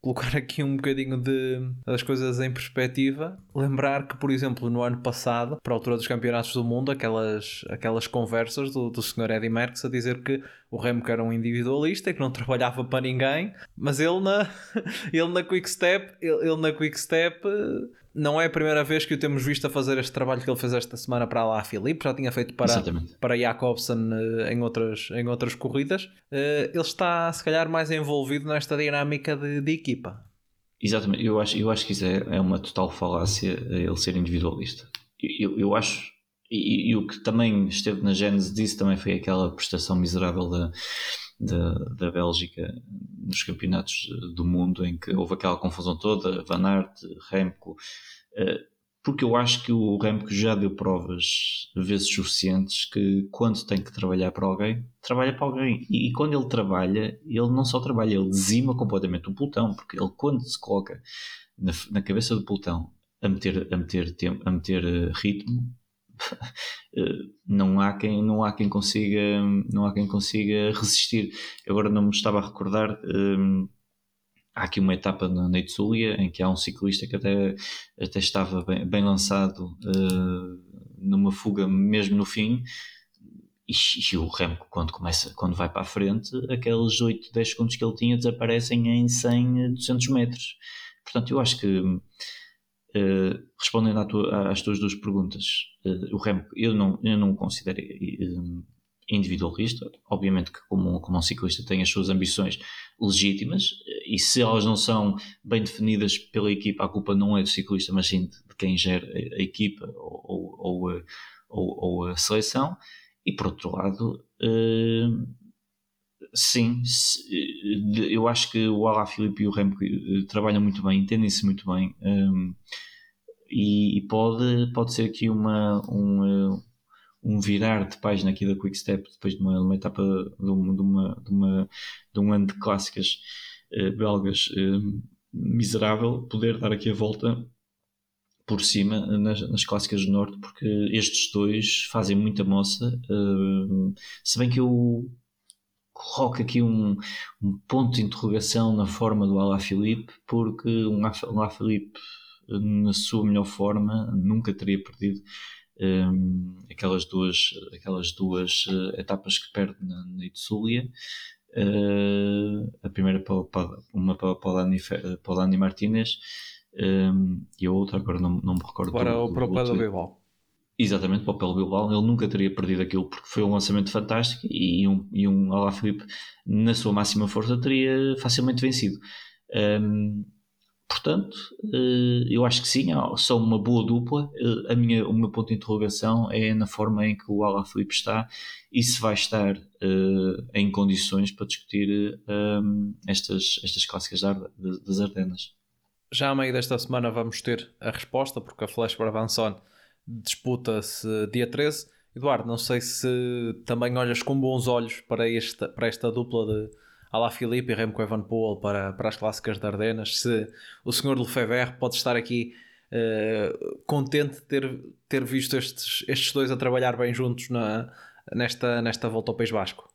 colocar aqui um bocadinho de as coisas em perspectiva, lembrar que, por exemplo, no ano passado, para a altura dos campeonatos do mundo, aquelas, aquelas conversas do, do Sr. Eddie Merckx a dizer que o Remco era um individualista e que não trabalhava para ninguém, mas ele na, ele na Quick Step, ele, ele na Quick Step não é a primeira vez que o temos visto a fazer este trabalho que ele fez esta semana para lá a Filipe, já tinha feito para, para Jacobsen uh, em, outras, em outras corridas. Uh, ele está, se calhar, mais envolvido nesta dinâmica de, de equipa. Exatamente, eu acho, eu acho que isso é, é uma total falácia ele ser individualista. Eu, eu acho, e, e, o que também esteve na gênese disso também foi aquela prestação miserável da, da, da Bélgica nos campeonatos do mundo, em que houve aquela confusão toda, Van Aert, Remco, uh, porque eu acho que o Remco já deu provas vezes suficientes que quando tem que trabalhar para alguém, trabalha para alguém. E, quando ele trabalha, ele não só trabalha, ele dizima completamente o pelotão, porque ele quando se coloca na, na cabeça do pelotão a meter, a meter, tempo, a meter uh, ritmo, eh, não há quem não há quem consiga não há quem consiga resistir. Agora não me estava a recordar um, eh, há aqui uma etapa na, na em que há um ciclista que até, até estava bem, bem lançado uh, numa fuga mesmo no fim. E, e, o Remco quando começa quando vai para a frente aqueles 8, 10 segundos que ele tinha desaparecem em 100, 200 metros. Portanto eu acho que uh, respondendo tua, às tuas duas perguntas uh, o Remco eu não, eu não considero individualista. Obviamente que como, como um ciclista tem as suas ambições legítimas e se elas não são bem definidas pela equipa, a culpa não é do ciclista, mas sim de quem gera a equipa ou, ou, ou, ou a seleção. E por outro lado, uh, sim, eu acho que o Ala Filipe e o Remco eh, trabalham muito bem, entendem-se muito bem. Um, e, pode, pode ser aqui uma, um, um virar de página aqui da Quick Step depois de uma, uma etapa de, uma, de, uma, de, uma, de um ano de clássicas belgas uh, miserável, poder dar aqui a volta por cima nas, nas, clássicas do Norte, porque estes dois fazem muita moça. Uh, se bem que eu coloco aqui um, um, ponto de interrogação na forma do Alaphilippe, porque um Alaphilippe na sua melhor forma nunca teria perdido um, aquelas duas, aquelas duas uh, etapas que perde na, na Itzulia. Uh, a primeira para, para, uma para, para, o Dani, para o Martinez um, e a outra agora não, não me recordo. Para do, o Propelo Bilbao. Exatamente, para o Propelo Bilbao. Ele nunca teria perdido aquilo porque foi um lançamento fantástico e um, e um Alaphilippe na sua máxima força teria facilmente vencido. Um, Portanto, eh, eu acho que sim, são uma boa dupla. Eh, a minha, o meu ponto de interrogação é na forma em que o Alaphilippe está e se vai estar uh, em condições para discutir um, estas, estas clássicas das Ardenas. Já a meio desta semana vamos ter a resposta, porque a Flash Brabanson disputa-se dia 13. Eduardo, não sei se também olhas com bons olhos para esta, para esta dupla de Alá Filipe e Remco Evenepoel para, para as clássicas de Ardenas, se o senhor Lefebvre pode estar aqui uh, contente de ter, ter visto estes, estes dois a trabalhar bem juntos na, nesta, nesta volta ao País Basco.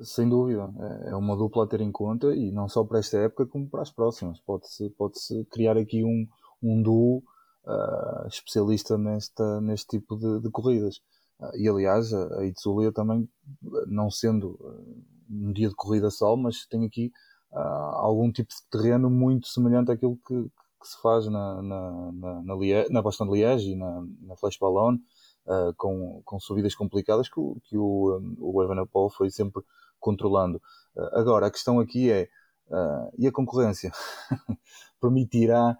Sem dúvida, é, é uma dupla a ter em conta e não só para esta época como para as próximas. Pode-se pode -se criar aqui um, um duo uh, especialista nesta, neste tipo de, de corridas. Uh, e aliás, a, a Itzulia também, não sendo um dia de corrida só, mas tem aqui uh, algum tipo de terreno muito semelhante àquilo que, que se faz na, na, na, na, Liege, na Boston Liège e na, na Flash Ballon, uh, com, com subidas complicadas que, o, que o, um, o Evenepoel foi sempre controlando. Uh, agora, a questão aqui é, e a concorrência? Permitirá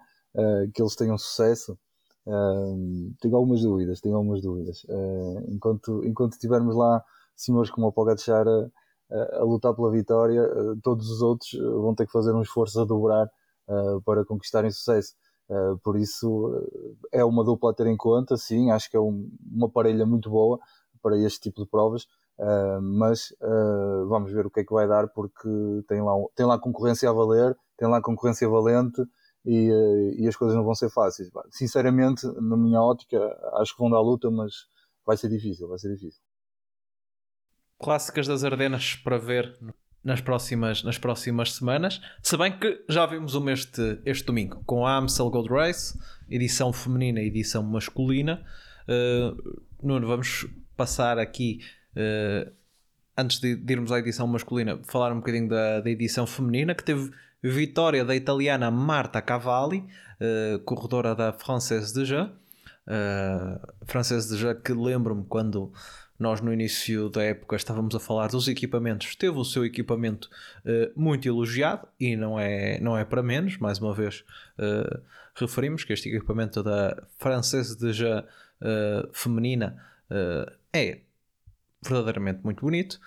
que eles tenham sucesso? tenho algumas dúvidas, tenho algumas dúvidas. enquanto, enquanto tivermos lá senhores como o Pogacar a lutar pela vitória, todos os outros vão ter que fazer um esforço a dobrar para conquistarem sucesso. por isso, é uma dupla a ter em conta, sim, acho que é um, uma parelha muito boa para este tipo de provas. Uh, mas uh, vamos ver o que é que vai dar porque tem lá, tem lá concorrência a valer, tem lá concorrência valente e, uh, e as coisas não vão ser fáceis. Sinceramente, na minha ótica, acho que vão dar luta, mas vai ser difícil, vai ser difícil clássicas das Ardenas para ver nas próximas, nas próximas semanas. Se bem que já vimos uma este, este domingo com a Amstel Gold Race, edição feminina e edição masculina. Uh, Nuno, vamos passar aqui, uh, antes de, de, irmos à edição masculina, falar um bocadinho da, da edição feminina, que teve vitória da italiana Marta Cavalli, uh, corredora da Française de Jeux. Uh, Française de Jeux que lembro-me quando nós, no início da época, estávamos a falar dos equipamentos. Teve o seu equipamento uh, muito elogiado e não é, não é para menos. Mais uma vez, uh, referimos que este equipamento da Française de uh, uh, feminina é verdadeiramente muito bonito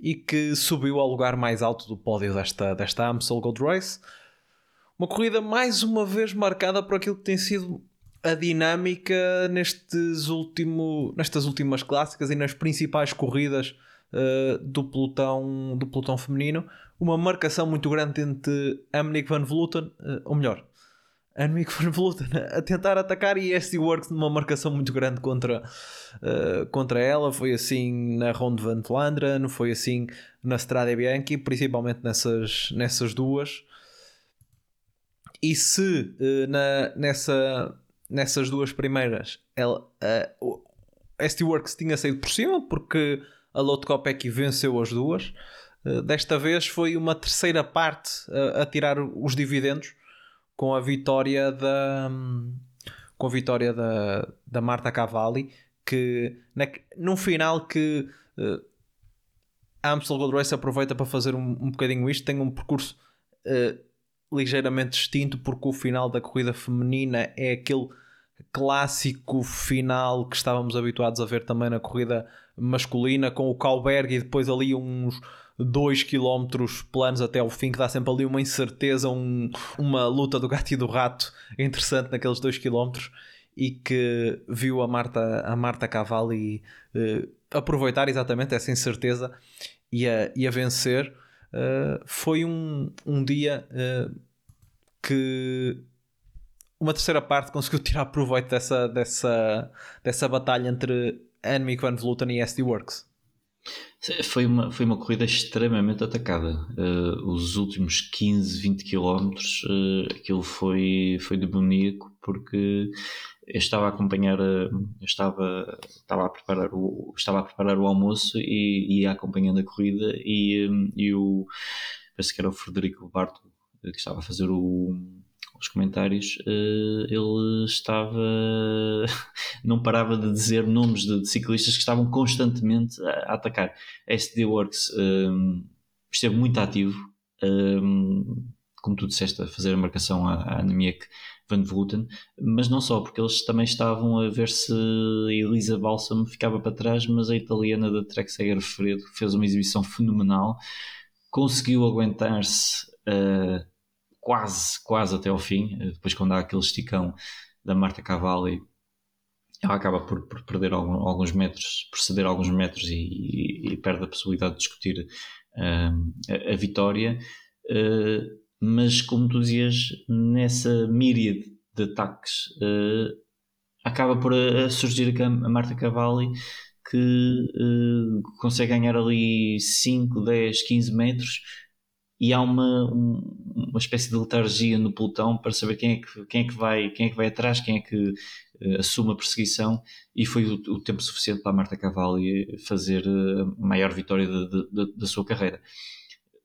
e que subiu ao lugar mais alto do pódio desta, desta Amstel Gold Race. Uma corrida mais uma vez marcada por aquilo que tem sido a dinâmica nestes último, nestas últimas clássicas e nas principais corridas uh, do, pelotão, do pelotão feminino. Uma marcação muito grande entre Amnik van Vleuten, uh, ou melhor, Annemiek van Vleuten a tentar atacar e SD Works numa marcação muito grande contra, uh, contra ela. Foi assim na Ronde van Vlaanderen, foi assim na Strade Bianchi, principalmente nessas, nessas duas. E se uh, na, nessa, nessas duas primeiras ela, uh, Works tinha saído por cima, porque a Lotte Kopecky venceu as duas. Uh, desta vez foi uma terceira parte a tirar os dividendos com a vitória da com a vitória da, da Marta Cavalli que na, num final que uh, a Amstel Gold Race aproveita para fazer um, um bocadinho isto tem um percurso uh, ligeiramente distinto porque o final da corrida feminina é aquele clássico final que estávamos habituados a ver também na corrida masculina com o Kalberg e depois ali uns 2 km planos até ao fim, que dá sempre ali uma incerteza, um, uma luta do gato e do rato interessante naqueles 2 km e que viu a Marta, a Marta Cavalli uh, aproveitar exatamente essa incerteza e a, e a vencer. Uh, foi um, um dia uh, que uma terceira parte conseguiu tirar proveito dessa, dessa, dessa batalha entre Annemiek van Vleuten e SD Works. Foi uma, foi uma corrida extremamente atacada. Uh, os últimos 15, 20 km, uh, aquilo foi, foi demoníaco porque eu estava a acompanhar, eu estava, estava, a preparar o, estava a preparar o almoço e ia acompanhando a corrida e, e o, penso que era o Frederico Barto que estava a fazer o, os comentários, uh, ele estava. não parava de dizer nomes de, ciclistas que estavam constantemente a, atacar. SD Works um, eh, esteve muito ativo, um, eh, como tu disseste, a fazer a marcação à, à Annemiek Van Vleuten, mas não só, porque eles também estavam a ver se a Elisa Balsam ficava para trás, mas a italiana da Trek Fredo fez uma exibição fenomenal, conseguiu aguentar-se. Uh, quase, quase até ao fim. Eh, depois, quando há aquele esticão da Marta Cavalli, ela acaba por, por perder algum, alguns metros, por ceder alguns metros e, e, e perde a possibilidade de discutir uh, a, a, vitória. Uh, mas, como tu dizias, nessa míriade de ataques, uh, acaba por surgir a, Marta Cavalli que consegue ganhar ali 5, 10, 15 metros e há uma, uma espécie de letargia no pelotão para saber quem é que, quem é que, vai, quem é que vai atrás, quem é que uh, assume a perseguição e foi o, o, tempo suficiente para a Marta Cavalli fazer a maior vitória da sua carreira.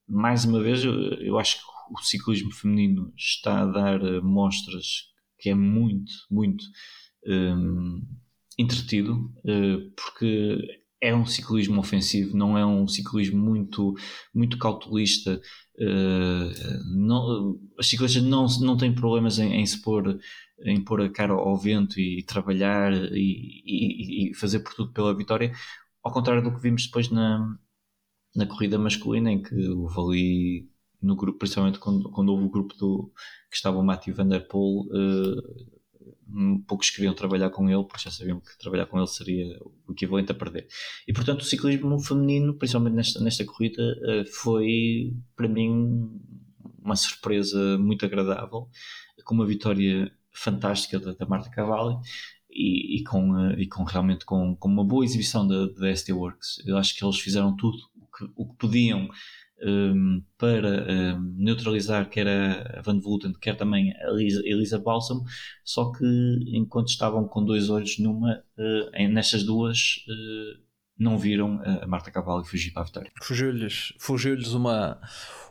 Mais uma vez, eu, eu, acho que o ciclismo feminino está a dar uh, mostras que é muito, muito um, entretido, uh, porque é um ciclismo ofensivo, não é um ciclismo muito, muito cautelista, Uh, não, as ciclistas não, não têm problemas em, em, se pôr, em pôr a cara ao vento e, trabalhar e, e, e, fazer por tudo pela vitória, ao contrário do que vimos depois na, na corrida masculina, em que houve ali no grupo, principalmente quando, quando houve o grupo do, que estava o Matthew Van Der Poel, uh, poucos queriam trabalhar com ele, porque já sabiam que trabalhar com ele seria o equivalente a perder. E portanto, o ciclismo feminino, principalmente nesta, nesta corrida, eh, foi para mim uma surpresa muito agradável, com uma vitória fantástica da, da Marta Cavalli. E, e, com, eh, e com realmente com, com uma boa exibição da, ST Works. Eu acho que eles fizeram tudo o que, o que podiam um, para um, neutralizar quer a Van Vleuten, quer também a Elisa, Elisa Balsam, só que enquanto estavam com dois olhos numa, uh, nestas duas, uh, não viram a Marta Cavallo fugir para a vitória. Fugiu-lhes fugiu uma,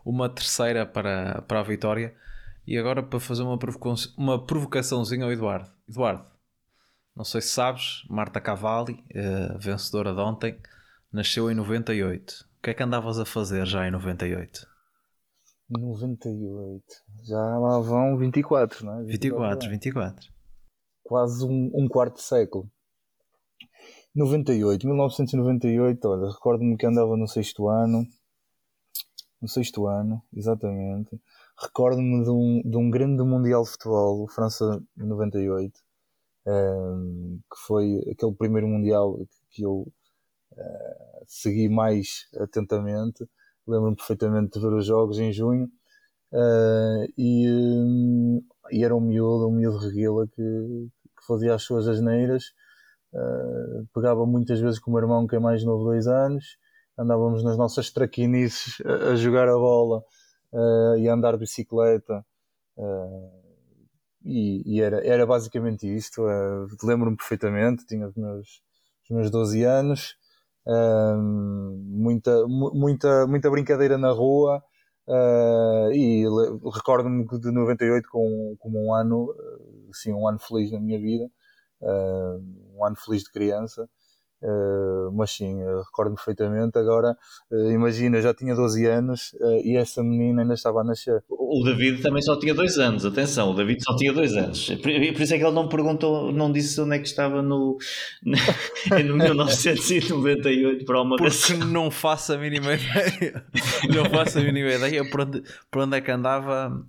uma terceira para, para a vitória. E agora para fazer uma, provocação, uma provocaçãozinha ao Eduardo. Eduardo, não sei se sabes, Marta Cavalli, uh, vencedora de ontem, nasceu em 98 que é que andavas a fazer já em 98? 98. Já lá vão 24, não é? 24, 24. 24. Quase um, um quarto de século. 98, 1998, olha, recordo-me que andava no sexto ano, no sexto ano, exatamente. Recordo-me de um, de um grande Mundial de Futebol, França 98, um, que foi aquele primeiro Mundial que eu uh, segui mais atentamente. Lembro-me perfeitamente de ver os jogos em junho. Uh, e, um, e, era um miúdo, um miúdo reguila que, que fazia as suas asneiras. Uh, pegava muitas vezes com o meu irmão, que é mais novo, dois anos. Andávamos nas nossas traquinices a, a jogar a bola uh, e a andar de bicicleta. E, e, era, era basicamente isto. Lembro-me perfeitamente, tinha os meus, os meus 12 anos. Muita, muita, muita brincadeira na rua. Uh, e recordo-me de 98 como, como um ano, assim, um ano feliz na minha vida, uh, um ano feliz de criança. Uh, mas sim, recordo-me perfeitamente. Agora, uh, imagina, já tinha 12 anos uh, e essa menina ainda estava a nascer. O David também só tinha 2 anos, atenção, o David só tinha 2 anos. Por, por, isso é que ele não perguntou, não disse onde é que estava no, no 1998 para uma Porque não faço a mínima ideia. Não faço a mínima ideia por onde, por onde é que andava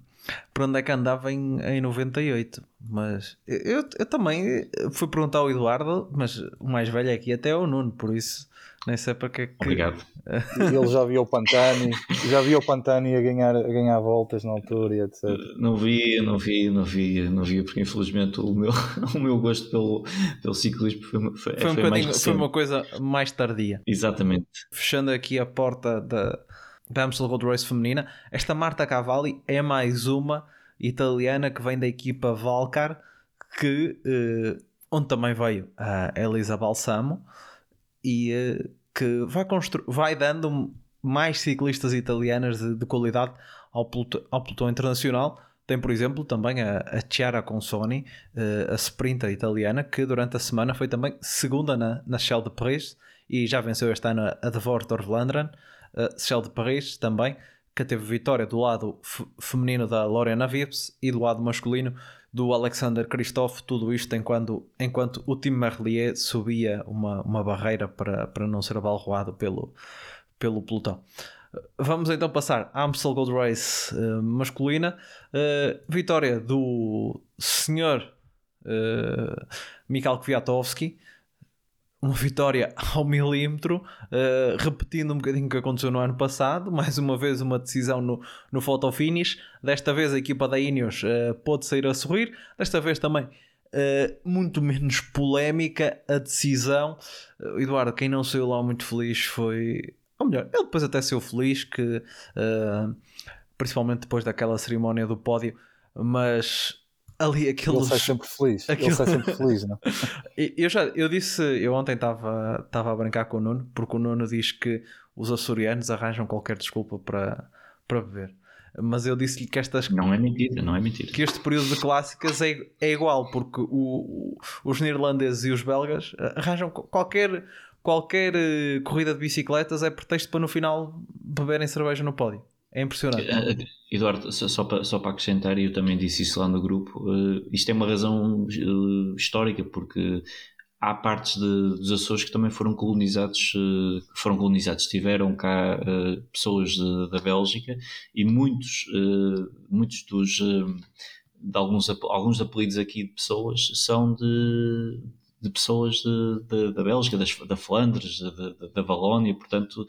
por onde é que andava em, em 98. Mas eu, eu também fui perguntar ao Eduardo, mas o mais velho aqui até é o Nuno, por isso nem sei para que é que. Obrigado. Ele já viu o Pantani, já viu o Pantani a ganhar, a ganhar voltas na altura e etc. Não vi, não vi, não vi, não vi, porque infelizmente o meu, o meu gosto pelo, pelo ciclismo foi, foi, foi, um foi, foi uma coisa mais tardia. Exatamente. Fechando aqui a porta da da Amstel Gold Race feminina. Esta Marta Cavalli é mais uma italiana que vem da equipa Valcar, que, uh, onde também veio a Elisa Balsamo, e uh, que vai, vai dando mais ciclistas italianas de, de qualidade ao, pelotão, ao pelotão internacional. Tem, por exemplo, também a, a Chiara Consoni, uh, a sprinter italiana, que durante a semana foi também segunda na, na Shell de Paris e já venceu este ano a Devort Orvlandran uh, de Paris também, que teve vitória do lado feminino da Lorena Vips e do lado masculino do Alexander Christophe, tudo isto enquanto, enquanto o time Merlier subia uma, uma barreira para, para não ser abalroado pelo, pelo pelotão. Vamos então passar à Amstel Gold Race uh, masculina. Uh, vitória do senhor uh, Mikhail Kwiatowski, uma vitória ao milímetro, uh, repetindo um bocadinho o que aconteceu no ano passado, mais uma vez uma decisão no, no photo finish, desta vez a equipa da Ineos uh, pôde sair a sorrir, desta vez também uh, muito menos polémica a decisão, uh, Eduardo, quem não saiu lá muito feliz foi, ou melhor, ele depois até saiu feliz, que principalmente depois daquela cerimónia do pódio, mas ali aqueles. Ele sai sempre feliz. Aquilo... Ele sai sempre feliz, não? eu já eu disse, eu ontem estava a brincar com o Nuno, porque o Nuno diz que os açorianos arranjam qualquer desculpa para, para beber. Mas eu disse-lhe que estas. Não é mentira, não é mentira. Que este período de clássicas é, é igual, porque o, o, os neerlandeses e os belgas arranjam qualquer, qualquer eh, corrida de bicicletas é pretexto para no final beberem cerveja no pódio. É impressionante. Uh, Eduardo, só para, só para acrescentar, e eu também disse isso lá no grupo, uh, isto é uma razão histórica, porque há partes de, dos Açores que também foram colonizados, foram colonizados, tiveram cá pessoas de, da Bélgica e muitos, muitos dos de alguns, alguns apelidos aqui de pessoas são de, de pessoas de, de, da Bélgica, das, da Flandres, da, da Valónia, portanto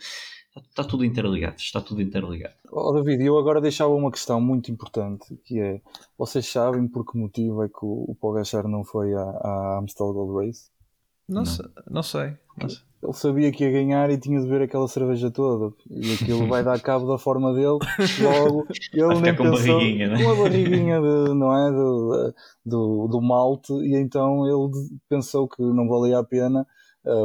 Está tudo interligado, está tudo interligado. Oh, David, eu agora deixava uma questão muito importante, que é, vocês sabem por que motivo é que o, o Pogacar não foi à, à Amstel Gold Race? Não, não. Sei, não sei, não sei. Ele sabia que ia ganhar e tinha de ver aquela cerveja toda. E aquilo vai dar cabo da forma dele. Logo, ele nem com pensou. Barriguinha, né? Com a barriguinha de, não é? Do, do, do malte. E então ele pensou que não valia a pena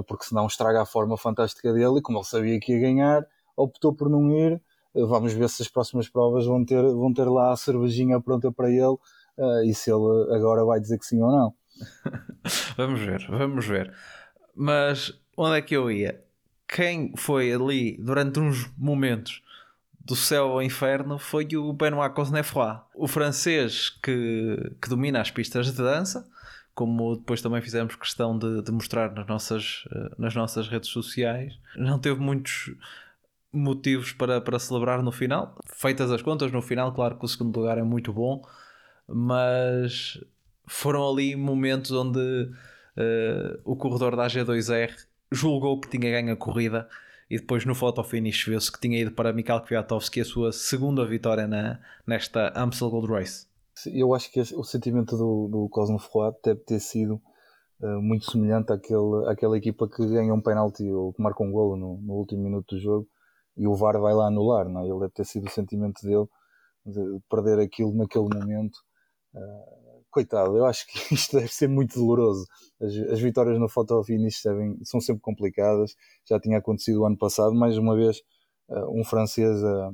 porque senão estraga a forma fantástica dele e como ele sabia que ia ganhar, optou por não ir. Eh, vamos ver se as próximas provas vão ter, vão ter lá a cervejinha pronta para ele uh, e se ele agora vai dizer que sim ou não. vamos ver, vamos ver. Mas onde é que eu ia? Quem foi ali durante uns momentos do céu ao inferno foi o Benoit Cosnefroy, o francês que, que domina as pistas de dança, como depois também fizemos questão de, de mostrar nas nossas, uh, nas nossas redes sociais, não teve muitos motivos para, para celebrar no final. Feitas as contas, no final, claro que o segundo lugar é muito bom, mas foram ali momentos onde uh, o corredor da AG2R julgou que tinha ganho a corrida e depois no photo finish viu-se que tinha ido para Mikhail Kwiatkowski a sua segunda vitória na, nesta Amstel Gold Race. Eu acho que o sentimento do, do Cosnefroid deve ter sido uh, muito semelhante àquele, àquela equipa que ganha um penalti ou que marca um golo no, no último minuto do jogo e o VAR vai lá anular, não é? Ele deve ter sido o sentimento dele de perder aquilo naquele momento. Uh, coitado, eu acho que isto deve ser muito doloroso. As, as vitórias no photo finish devem, são sempre complicadas. Já tinha acontecido o ano passado, mais uma vez, uh, um francês a,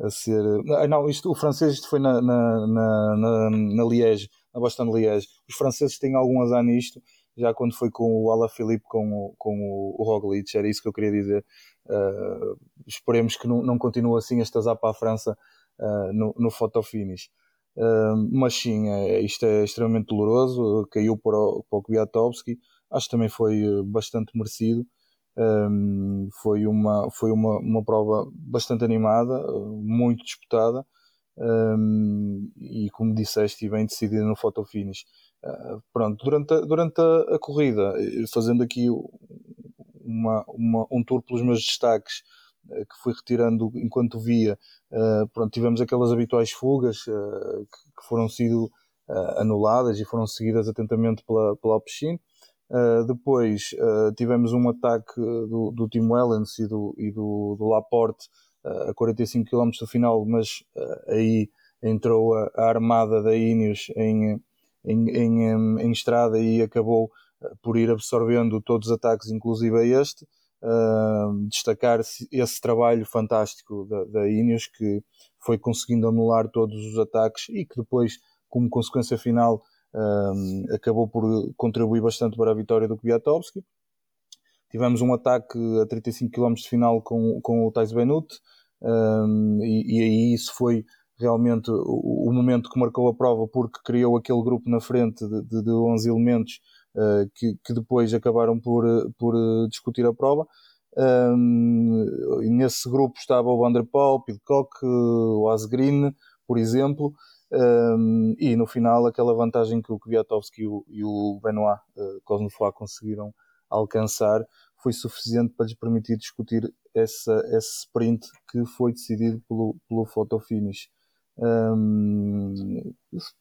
a ser. Uh, não, isto, o francês isto foi na, na, na, na, na Liège, na Boston. Os franceses têm algum azar nisto já quando foi com o Alaphilippe com com o, o Roglic, era isso que eu queria dizer. Uh, esperemos que não, não continue assim esta azar para a França uh, no, no photo finish. Uh, mas sim, é, isto é extremamente doloroso. Caiu para o, para o Kwiatkowski, acho que também foi bastante merecido. Um, foi uma, foi uma, uma prova bastante animada, muito disputada. Um, e como disseste, bem decidida no photo finish. Uh, pronto, durante a, durante a, corrida, fazendo aqui uma, uma, um tour pelos meus destaques, uh, que fui retirando enquanto via, uh, pronto, tivemos aquelas habituais fugas que, que, foram sido anuladas e foram seguidas atentamente pela, pela Alpecin. Depois tivemos um ataque do, do Tim Wellens e do, e do, do Laporte a 45 km do final, mas aí entrou a, a armada da Ineos em em, em, em estrada e acabou por ir absorvendo todos os ataques, inclusive a este. Uh, destacar esse trabalho fantástico da, da Ineos que foi conseguindo anular todos os ataques e que depois, como consequência final, uh, acabou por contribuir bastante para a vitória do Kwiatkowski. Tivemos um ataque a 35 km de final com, com o Thais Benut uh, e, e aí isso foi realmente o, o, momento que marcou a prova porque criou aquele grupo na frente de, de, de 11 elementos uh, que, que, depois acabaram por, por discutir a prova. Um, nesse grupo estava o Van der Poel, Pidcock, o Asgreen, por exemplo, um, e no final aquela vantagem que o Kwiatkowski e o, e o Benoit uh, Cosnefroy conseguiram alcançar foi suficiente para lhes permitir discutir essa, esse sprint que foi decidido pelo, pelo photo finish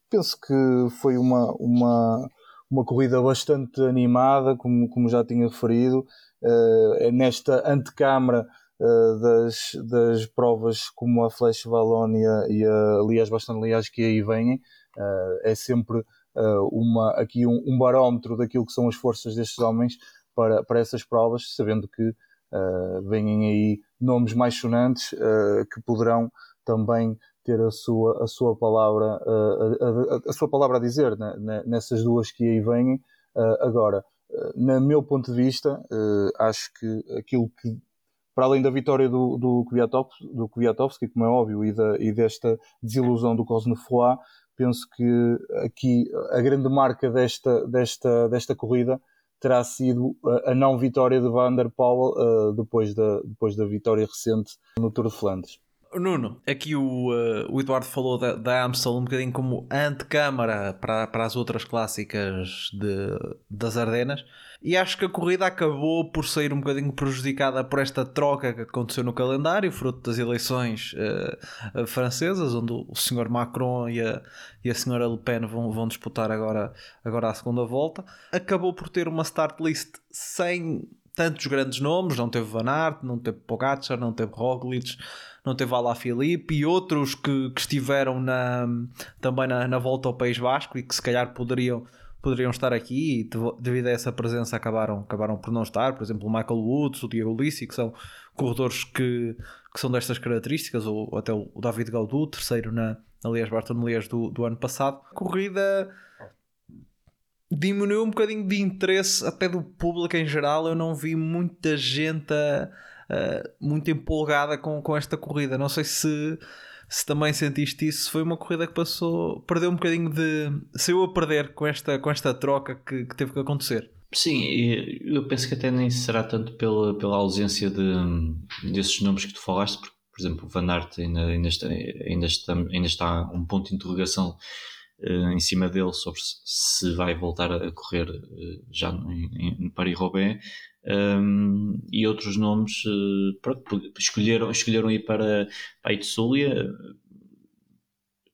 penso que foi uma, uma, uma corrida bastante animada, como, como já tinha referido. Uh, nesta antecâmara das, das provas como a Flash Valónia e a Liège Bastante que aí vêm, uh, é sempre uma, aqui um, um, barómetro daquilo que são as forças destes homens para, para essas provas, sabendo que uh, vêm aí nomes mais sonantes que poderão também ter a sua, a sua palavra a, a, a sua palavra a dizer né, nessas duas que aí vêm. agora, no meu ponto de vista, acho que aquilo que para além da vitória do, do, Kwiatkowski, como é óbvio, e, da, e desta desilusão do Cosnefroid, penso que aqui a grande marca desta, desta, desta corrida terá sido a não vitória de Van der Poel uh, depois, da, depois da vitória recente no Tour de Flandres. Nuno, aqui o, uh, o Eduardo falou da, da Amstel um bocadinho como antecâmara para, para as outras clássicas de, das Ardenas e acho que a corrida acabou por sair um bocadinho prejudicada por esta troca que aconteceu no calendário, fruto das eleições uh, francesas, onde o senhor Macron e a, e a senhora Le Pen vão, vão disputar agora, agora a segunda volta. Acabou por ter uma start list sem tantos grandes nomes, não teve Van Aert, não teve Pogacar, não teve Roglic não teve Alá Filipe e outros que, que estiveram na, também na, na, volta ao País Vasco e que se calhar poderiam, poderiam estar aqui e devido a essa presença acabaram, acabaram por não estar, por exemplo o Michael Woods, o Diego Lissi, que são corredores que, que são destas características, ou, até o David Gaudu, terceiro na, na Liège Barton do, do ano passado. Corrida diminuiu um bocadinho de interesse até do público em geral, eu não vi muita gente a uh, muito empolgada com, com esta corrida. Não sei se, se também sentiste isso, foi uma corrida que passou, perdeu um bocadinho de. saiu a perder com esta, com esta troca que, que teve que acontecer. Sim, eu penso que até nem será tanto pela, pela ausência de, desses nomes que tu falaste, porque, por exemplo, o Van Aert ainda, ainda, está, ainda, está, ainda está um ponto de interrogação uh, em cima dele sobre se vai voltar a correr uh, já em, em Paris-Roubaix. Um, e outros nomes uh, pronto, escolheram, escolheram ir para, a Itzulia,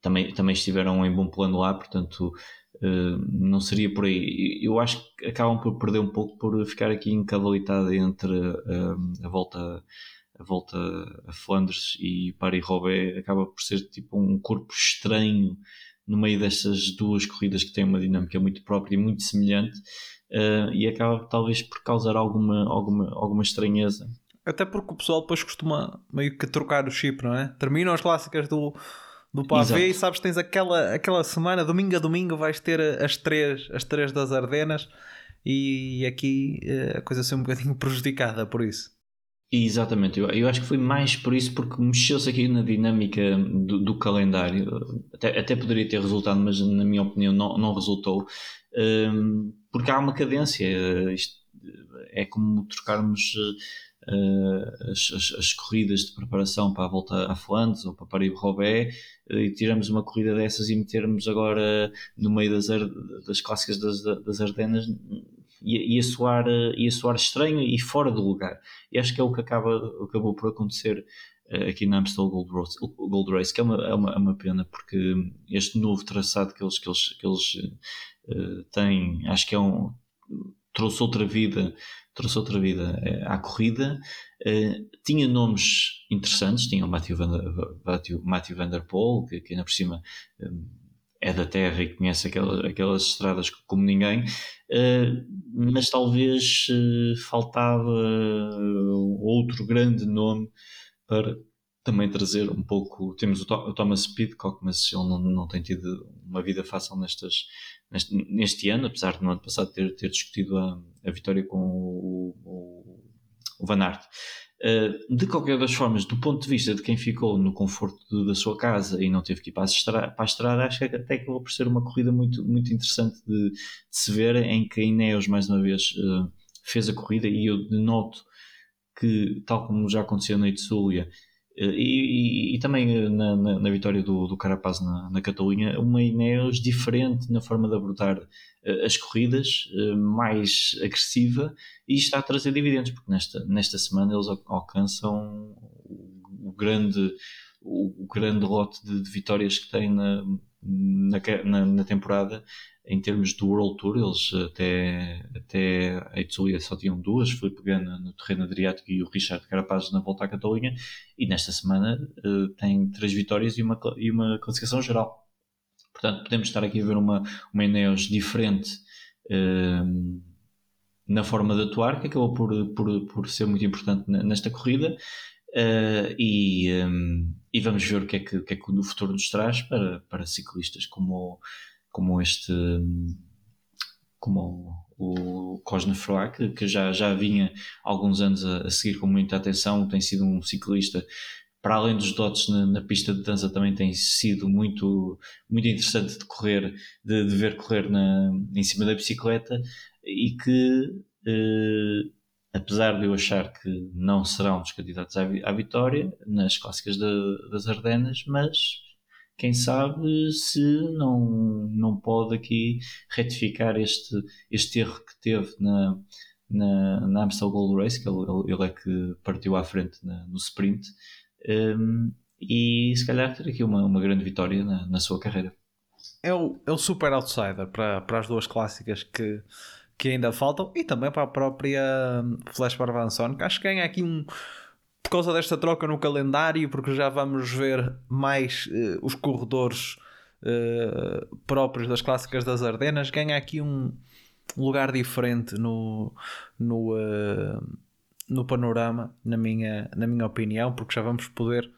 também, também estiveram em bom plano lá, portanto uh, não seria por aí. Eu acho que acabam por perder um pouco por ficar aqui encavalitada entre a volta a volta a Flandres e Paris-Roubaix. Acaba por ser tipo um corpo estranho no meio destas duas corridas que têm uma dinâmica muito própria e muito semelhante uh, e acaba talvez por causar alguma, alguma, alguma estranheza. Até porque o pessoal depois costuma meio que trocar o chip, não é? Terminam as clássicas do, do pavê e sabes tens aquela, aquela semana, domingo a domingo, vais ter as três, as três das Ardenas e aqui uh, a coisa ser um bocadinho prejudicada por isso. Exatamente, eu, eu acho que foi mais por isso, porque mexeu-se aqui na dinâmica do, do calendário. Até, até, poderia ter resultado, mas na minha opinião não, não resultou. Um, porque há uma cadência. Isto é como trocarmos uh, as, as, as, corridas de preparação para a volta a Flandres ou para Paris-Roubaix e tiramos uma corrida dessas e metermos agora no meio das, das clássicas das, das Ardenas ia, soar, ia soar estranho e fora do lugar. E acho que é o que acaba, acabou por acontecer aqui na Amstel Gold Race, Gold Race que é uma, é, uma, é uma pena, porque este novo traçado que eles, que eles, que eles uh, têm, acho que é um, trouxe outra vida trouxe outra vida uh, à corrida tinha nomes interessantes tinha o Matthew Van, Matthew, Matthew Van Der Poel que, que ainda por cima é da terra e conhece aquelas, aquelas estradas como ninguém, mas talvez faltava outro grande nome para também trazer um pouco. Temos o, o Thomas Pidcock, mas ele não, não tem tido uma vida fácil nestas, neste, neste ano, apesar de no ano passado ter, ter discutido a, a vitória com o, o, o Van Aert. Eh, de qualquer das formas, do ponto de vista de quem ficou no conforto da sua casa e não teve que ir para a estrada, para a estrada acho que até que por ser uma corrida muito, muito interessante de, de se ver, em que a Ineos, mais uma vez, uh, fez a corrida e eu noto que, tal como já aconteceu na Itzulia, eh, e, e, também na, na, na, vitória do, do Carapaz na, na Catalunha, uma Ineos diferente na forma de abordar uh, as corridas, uh, mais agressiva e está a trazer dividendos, porque nesta, nesta semana eles alcançam o, grande, o, grande lote de, de, vitórias que têm na, na, na temporada em termos do World Tour, eles até, até a Itzulia só tinham duas, Felipe Gana no terreno Adriático e o Richard Carapaz na volta à Catalunha, e nesta semana uh, tem três vitórias e uma, e uma classificação geral. Portanto, podemos estar aqui a ver uma, uma Eneos diferente uh, na forma de atuar, que acabou por, por, por ser muito importante nesta corrida. Uh, e, um, e vamos ver o que é que, o que, é que o futuro nos traz para, para ciclistas como como este como o Cosne Froak, que já, já vinha alguns anos a, a, seguir com muita atenção, tem sido um ciclista, para além dos dotes na, na pista de dança, também tem sido muito, muito interessante de correr, de, de ver correr na, em cima da bicicleta e que, eh, apesar de eu achar que não serão dos candidatos à, à vitória nas clássicas de, das Ardenas, mas quem sabe se não, não pode aqui retificar este, este erro que teve na, na, na Amstel Gold Race, que ele, ele é que partiu à frente na, no sprint, um, e se calhar ter aqui uma, uma grande vitória na, na sua carreira. É o, é o super outsider para, para as duas clássicas que, que ainda faltam e também para a própria Flash Barbanson, que acho que ganha aqui um por causa desta troca no calendário, porque já vamos ver mais uh, os corredores uh, próprios das clássicas das Ardenas, ganha aqui um lugar diferente no, no, uh, no panorama, na minha, na minha opinião, porque já vamos poder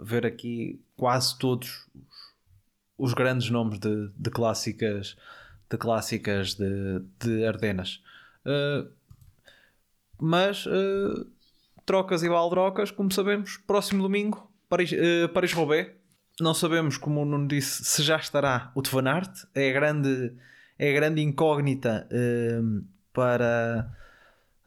ver aqui quase todos os grandes nomes de, de clássicas de clássicas de, de Ardenas. mas trocas e baldrocas, como sabemos, próximo domingo Paris-Roubaix, não sabemos, como o Nuno disse, se já estará o de Van Aert. É a grande, é grande incógnita uh, para,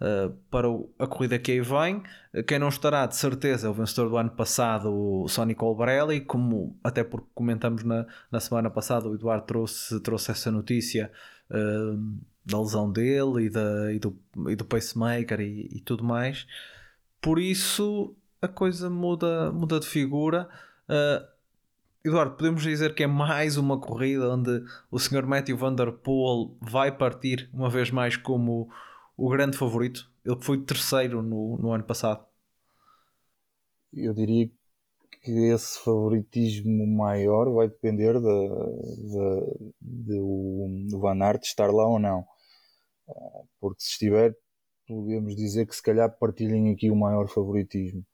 uh, para a corrida que aí vem. Quem não estará, de certeza, é o vencedor do ano passado, o Sonny Colbrelli, como até porque comentamos na, na semana passada, o Eduardo trouxe, trouxe essa notícia uh, da lesão dele e, da, e, do, e do pacemaker e, e tudo mais. Por isso a coisa muda, muda de figura. Uh, Eduardo, podemos dizer que é mais uma corrida onde o Sr. Matthew Van Der Poel vai partir uma vez mais como o grande favorito? Ele foi terceiro no, no ano passado. Eu diria que esse favoritismo maior vai depender de, de, de o Van Aert estar lá ou não. Ah, porque se estiver, podemos dizer que se calhar partilhem aqui o maior favoritismo.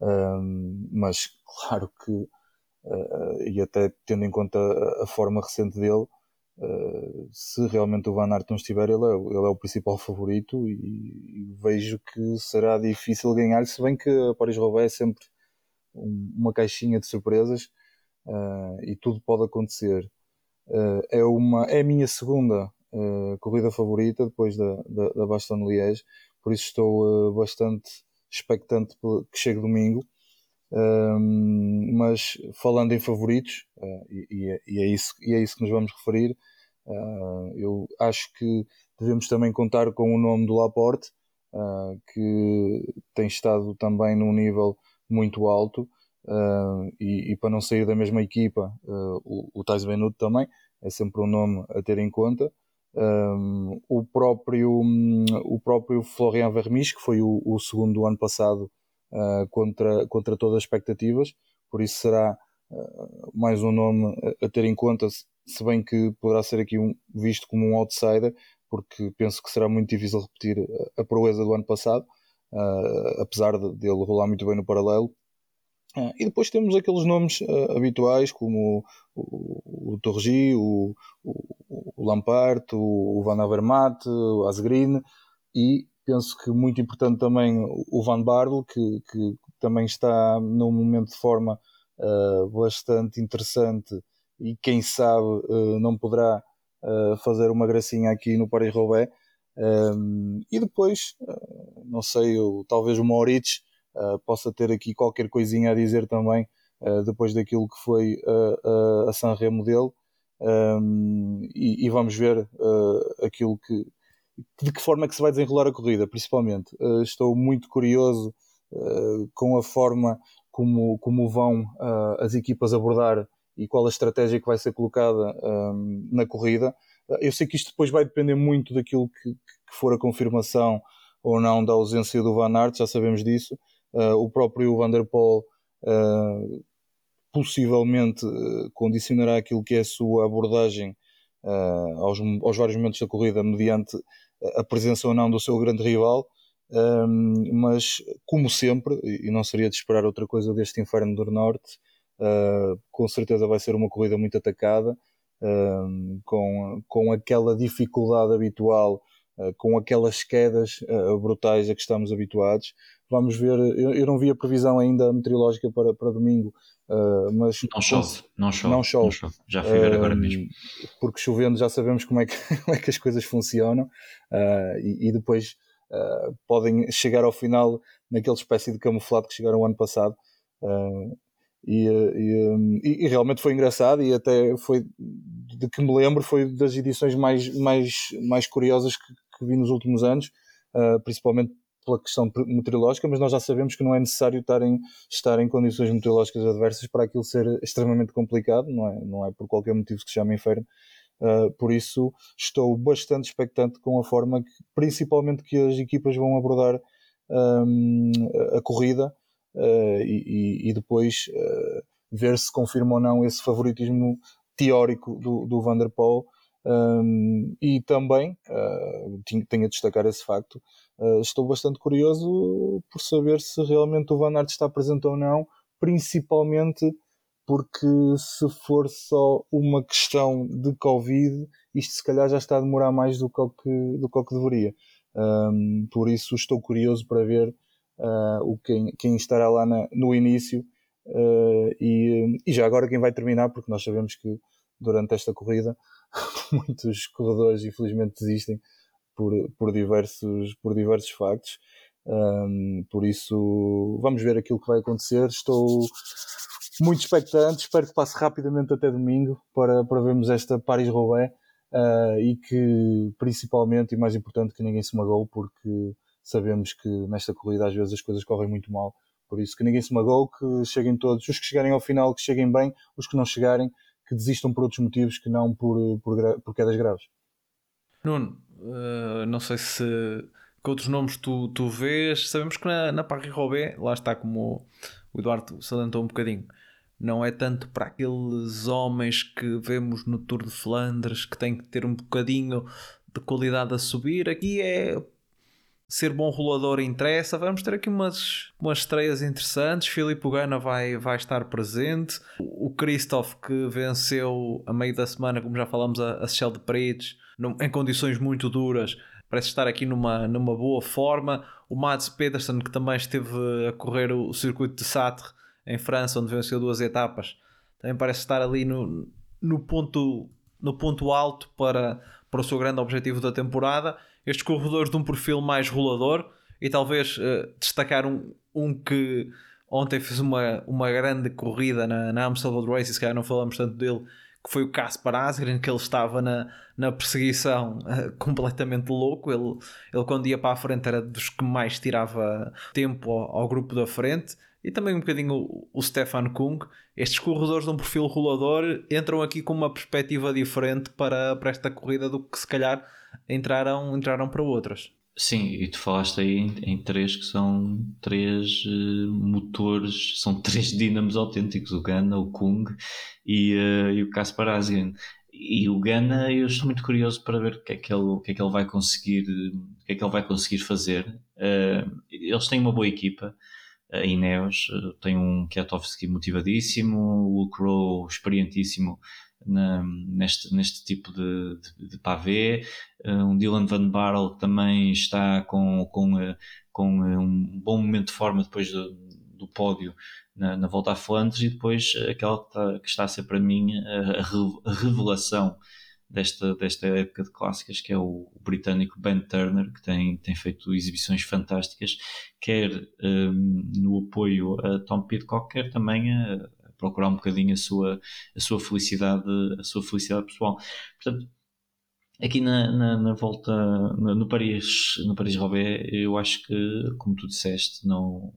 Um, mas claro que, uh, e até tendo em conta a, forma recente dele, uh, se realmente o Van Aert não estiver, ele é, ele é o principal favorito e, e, vejo que será difícil ganhar, se bem que a Paris-Roubaix é sempre um, uma caixinha de surpresas uh, e tudo pode acontecer. é, uma, é a minha segunda corrida favorita depois da, da, da Bastogne-Liège, por isso estou bastante expectante que chegue domingo. Um, mas falando em favoritos, uh, e, é, e, é isso, e é isso que nos vamos referir, uh, eu acho que devemos também contar com o nome do Laporte, uh, que tem estado também num nível muito alto, e, e, para não sair da mesma equipa, o, o Benuto também é sempre um nome a ter em conta. Um, o, próprio, um, o próprio Florian Vermis, que foi o, o segundo do ano passado uh, contra, contra todas as expectativas, por isso será uh, mais um nome a, a, ter em conta, se bem que poderá ser aqui um, visto como um outsider, porque penso que será muito difícil repetir a, a proeza do ano passado, uh, apesar de, dele rolar muito bem no paralelo. E depois temos aqueles nomes habituais como o, o, o Torgi, o, o Lampard, o, Van Avermaet, o Asgreen e penso que muito importante também o Van Barle, que, que também está num momento de forma uh, bastante interessante e quem sabe uh, não poderá uh, fazer uma gracinha aqui no Paris-Roubaix. Um, e depois, não sei, eu, talvez o Moritz possa ter aqui qualquer coisinha a dizer também, depois daquilo que foi a San Remo dele um, e, e, vamos ver aquilo que de que forma é que se vai desenrolar a corrida, principalmente. Uh, estou muito curioso uh, com a forma como, como vão as equipas abordar e qual a estratégia que vai ser colocada um, na corrida. eu sei que isto depois vai depender muito daquilo que, que for a confirmação ou não da ausência do Van Aert, já sabemos disso. o próprio Van der Poel possivelmente uh, condicionará aquilo que é a sua abordagem uh, aos, aos, vários momentos da corrida, mediante a presença ou não do seu grande rival. Um, mas, como sempre, e não seria de esperar outra coisa deste Inferno do Norte, uh, com certeza vai ser uma corrida muito atacada, com, com aquela dificuldade habitual, com aquelas quedas brutais a que estamos habituados. Vamos ver, eu, eu não vi a previsão ainda meteorológica para, para domingo, Uh, mas não chove, não chove, não chove. Não chove. Já fui ver uh, agora mesmo. Porque chovendo já sabemos como é que, como é que as coisas funcionam uh, e, e, depois podem chegar ao final naquele espécie de camuflado que chegaram o ano passado. E, e, e, realmente foi engraçado e até foi de que me lembro foi das edições mais, mais, mais curiosas que, que vi nos últimos anos, principalmente pela questão meteorológica, mas nós já sabemos que não é necessário estar em, estar em condições meteorológicas adversas para aquilo ser extremamente complicado, não é, não é por qualquer motivo que se chama inferno. Uh, por isso estou bastante expectante com a forma que, principalmente que as equipas vão abordar um, a corrida uh, e, e, depois uh, ver se confirma ou não esse favoritismo teórico do, do Van der Poel um, e também tenho a destacar esse facto Uh, estou bastante curioso por saber se realmente o Van Aert está presente ou não, principalmente porque se for só uma questão de Covid, isto se calhar já está a demorar mais do que, o que, do que deveria. Um, por isso estou curioso para ver uh, o quem, quem estará lá na, no início Uh, e, e, já agora quem vai terminar, porque nós sabemos que durante esta corrida muitos corredores infelizmente desistem por, por, diversos, por diversos factos. Um, por isso, vamos ver aquilo que vai acontecer. Estou muito expectante, espero que passe rapidamente até domingo para, para vermos esta Paris-Roubaix uh, e que, principalmente e mais importante, que ninguém se magoe, porque sabemos que nesta corrida às vezes as coisas correm muito mal. Por isso, que ninguém se magoe, que cheguem todos, os que chegarem ao final, que cheguem bem, os que não chegarem, que desistam por outros motivos que não por, por, por quedas graves. Nuno, uh, não sei se que outros nomes tu, tu vês. Sabemos que na, na Paris-Roubaix, lá está como o Eduardo salientou um bocadinho, não é tanto para aqueles homens que vemos no Tour de Flandres que têm que ter um bocadinho de qualidade a subir. Aqui é ser bom rolador interessa. Vamos ter aqui umas, umas estreias interessantes. Filipe Gana vai, vai estar presente. O Christoph, que venceu a meio da semana, como já falamos, a, a Shell de Paredes, em condições muito duras, parece estar aqui numa, numa boa forma. O Mads Pedersen, que também esteve a correr o circuito de Satre em França, onde venceu duas etapas, também parece estar ali no, no, ponto, no ponto alto para, para o seu grande objetivo da temporada. Estes corredores de um perfil mais rolador e talvez uh, destacar um, um que ontem fez uma, uma grande corrida na, na Amstel Race, se calhar não falamos tanto dele, que foi o Kaspar Asgren, que ele estava na, na perseguição uh, completamente louco. Ele, ele, quando ia para a frente, era dos que mais tirava tempo ao, ao grupo da frente. E também um bocadinho o, o Stefan Kung. Estes corredores de um perfil rolador entram aqui com uma perspectiva diferente para, para esta corrida do que se calhar entraram, entraram para outras. Sim, e tu falaste aí em, em três que são três uh, motores, são três dínamos autênticos, o Gana, o Kung e, uh, e o Kaspar Asgen. E o Gana, eu estou muito curioso para ver o que é que ele, o que é que ele vai conseguir, o que é que ele vai conseguir fazer. Uh, eles têm uma boa equipa, a Ineos, tem um Kiatowski motivadíssimo, o Rowe experientíssimo na, neste, neste tipo de, de, de pavê. Uh, um Dylan Van Barrel que também está com, com, uh, com uh, um bom momento de forma depois do, do pódio na, na, volta a Flandres e depois aquela que está, que está a ser para mim a, a revelação desta, desta época de clássicas, que é o, o, britânico Ben Turner, que tem, tem feito exibições fantásticas, quer um, no apoio a Tom Pidcock, quer também a, procurar um bocadinho a sua, a sua felicidade, a sua felicidade pessoal. Portanto, aqui na, na, na volta no, Paris, no Paris Roubaix, eu acho que, como tu disseste, não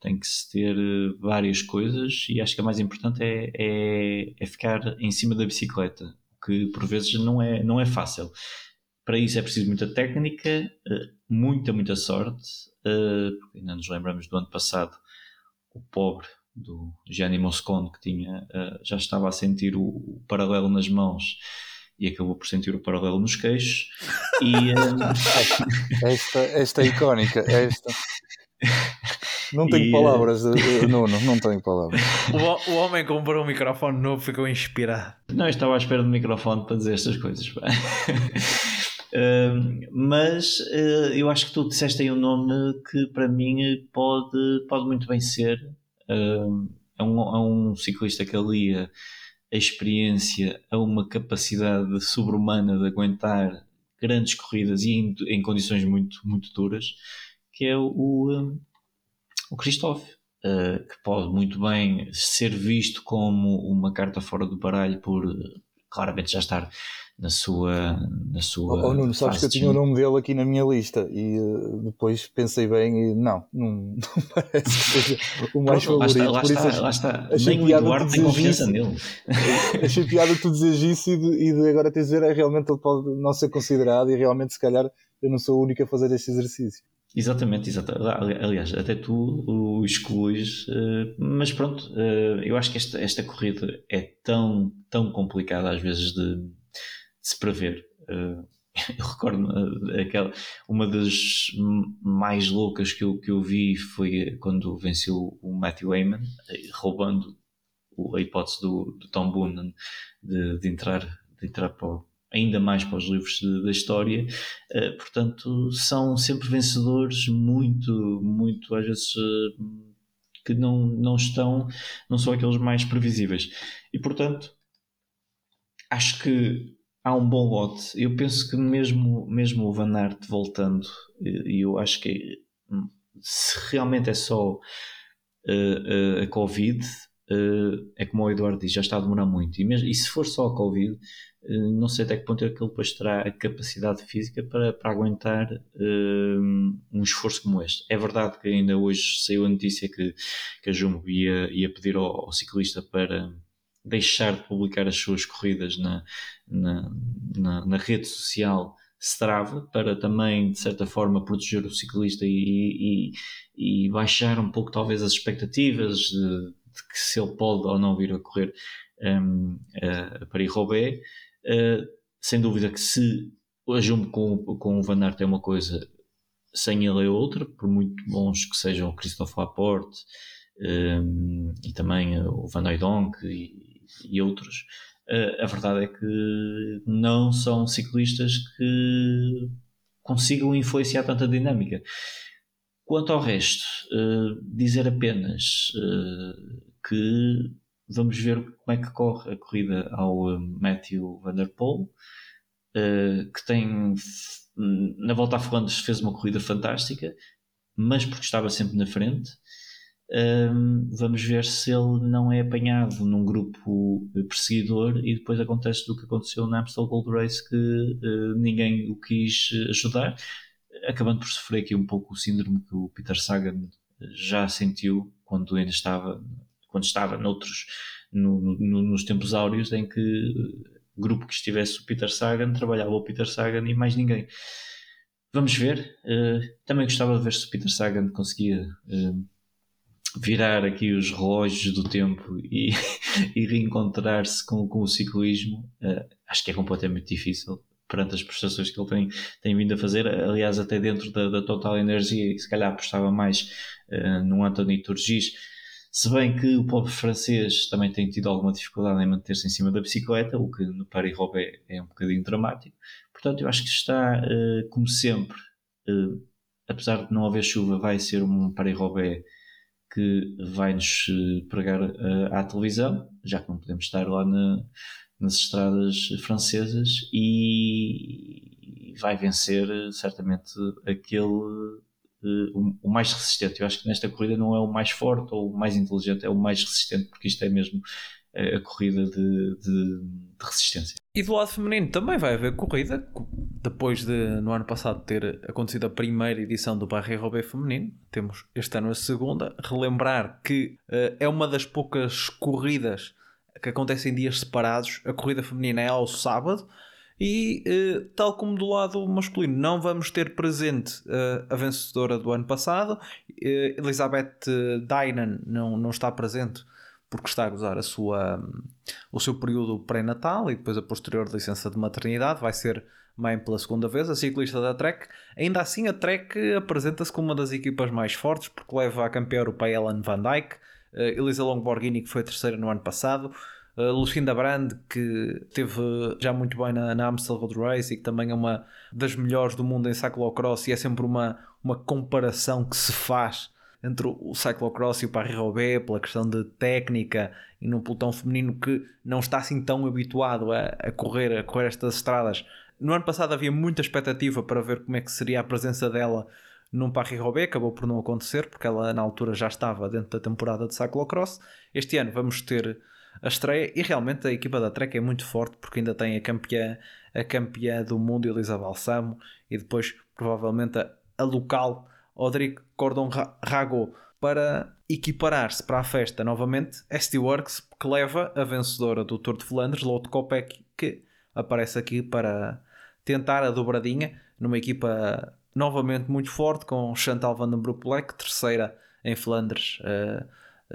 tem que se ter várias coisas e acho que a mais importante é, é, é ficar em cima da bicicleta, que por vezes não é, não é fácil. Para isso é preciso muita técnica, eh, muita, muita sorte, eh, porque ainda nos lembramos do ano passado, o pobre do Gianni Moscone, que tinha, uh, já estava a sentir o, o, paralelo nas mãos e acabou por sentir o paralelo nos queixos. E, uh... esta, esta é icónica, esta. Não tenho e, palavras, uh, Nuno, não tenho palavras. O, o homem comprou um microfone novo ficou inspirado. Não, estava à espera do microfone para dizer estas coisas. Uh, mas uh, eu acho que tu disseste aí um nome que para mim pode, pode muito bem ser é, um, é um ciclista que alia a experiência a uma capacidade sobre-humana de aguentar grandes corridas e em, em, condições muito, muito duras, que é o, o Christophe, uh, que pode muito bem ser visto como uma carta fora do baralho por claramente já estar na sua. Na sua oh, Nuno, sabes que eu tinha o nome dele aqui na minha lista e uh, depois pensei bem e não, não, não parece que seja o mais Pronto, favorito. Lá está, lá está, lá está. Achei Nem piada o Eduardo tem confiança nele. achei piada tu dizeres isso e de, e de agora te dizer é realmente ele pode não ser considerado e realmente se calhar eu não sou o único a fazer este exercício. Exatamente, exatamente. Aliás, até tu o excluís, eh, mas pronto, eh, eu acho que esta, esta corrida é tão, tão complicada às vezes de, de se prever. Eh, eu recordo aquela, uma das mais loucas que eu, que eu vi foi quando venceu o Matthew Heyman, roubando a hipótese do, do Tom Boonen de, de, entrar, de entrar para ainda mais para os livros da história. Portanto, são sempre vencedores muito, muito, às vezes, que não, não estão, não são aqueles mais previsíveis. E portanto, acho que há um bom lote. Eu penso que mesmo, mesmo o Van Aert voltando, e eu acho que hum, se realmente é só uh, uh, a Covid, uh, é como o Eduardo diz, já está a demorar muito. E, mesmo, e se for só a Covid, não sei até que ponto é que ele depois terá a capacidade física para, para aguentar um esforço como este. É verdade que ainda hoje saiu a notícia que, que a Jumbo ia, ia pedir ao, ao ciclista para deixar de publicar as suas corridas na, na, na, na rede social Strava para também, de certa forma, proteger o ciclista e, e, e baixar um pouco, talvez, as expectativas de, de, que se ele pode ou não vir a correr um, a Paris-Roubaix. Uh, sem dúvida que se a Jumbo com, com o Van Aert é uma coisa, sem ele é outra, por muito bons que sejam o Christophe Laporte um, e também o Van Donk e, e outros, a verdade é que não são ciclistas que consigam influenciar tanta dinâmica. Quanto ao resto, dizer apenas que vamos ver como é que corre a corrida ao Matthew Van Der Poel, que tem na volta a Flandres fez uma corrida fantástica, mas porque estava sempre na frente um, vamos ver se ele não é apanhado num grupo perseguidor e depois acontece do que aconteceu na Amstel Gold Race que uh, ninguém o quis ajudar, acabando por sofrer aqui um pouco o síndrome que o Peter Sagan já sentiu quando ainda estava quando estava noutros no, no, nos tempos áureos em que grupo que estivesse o Peter Sagan trabalhava o Peter Sagan e mais ninguém. Vamos ver uh, também gostava de ver se o Peter Sagan conseguia uh, virar aqui os relógios do tempo e, e reencontrar-se com, com o ciclismo, uh, acho que é completamente difícil perante as prestações que ele tem, tem vindo a fazer. Aliás, até dentro da, da Total Energia, se calhar apostava mais uh, no Anthony Turgis. Se bem que o pobre francês também tem tido alguma dificuldade em manter-se em cima da bicicleta, o que no Paris-Roubaix é um bocadinho dramático. Portanto, eu acho que está, uh, como sempre, apesar de não haver chuva, vai ser um Paris-Roubaix que vai-nos eh, pregar uh, à televisão, já que não podemos estar lá na, nas estradas francesas, e vai vencer eh, certamente aquele uh, o, o, mais resistente. Eu acho que nesta corrida não é o mais forte ou o mais inteligente, é o mais resistente, porque isto é mesmo a corrida de, de, de, resistência. E do lado feminino também vai haver corrida, depois de no ano passado ter acontecido a primeira edição do Barre Roubaix feminino, temos este ano a segunda. Relembrar que uh, é uma das poucas corridas que acontecem em dias separados. A corrida feminina é ao sábado. E uh, tal como do lado masculino, não vamos ter presente uh, a vencedora do ano passado. Elizabeth Dynan não, não está presente porque está a gozar a sua, o seu período pré-natal e depois a posterior licença de maternidade, vai ser mãe pela segunda vez, a ciclista da Trek. Ainda assim, a Trek apresenta-se como uma das equipas mais fortes, porque leva a campeã europeia Ellen Van Dijk, uh, Elisa Longborghini, que foi terceira no ano passado, uh, Lucinda Brand, que esteve já muito bem na, na Amstel Road Race e que também é uma das melhores do mundo em cyclocross, e é sempre uma, uma comparação que se faz entre o cyclocross e o Paris-Roubaix pela questão de técnica e num pelotão feminino que não está assim tão habituado a, a, correr, a correr estas estradas. No ano passado havia muita expectativa para ver como é que seria a presença dela num Paris-Roubaix, acabou por não acontecer porque ela na altura já estava dentro da temporada de cyclocross. Este ano vamos ter a estreia e realmente a equipa da Trek é muito forte porque ainda tem a campeã, a campeã do mundo Elisa Balsamo e depois provavelmente a, a local Odric Cordon Rago para equiparar-se para a festa novamente SD Works que leva a vencedora do Tour de Flandres, Lotte Kopeck, que aparece aqui para tentar a dobradinha numa equipa novamente muito forte com Chantal Van Den Broek terceira em Flandres uh,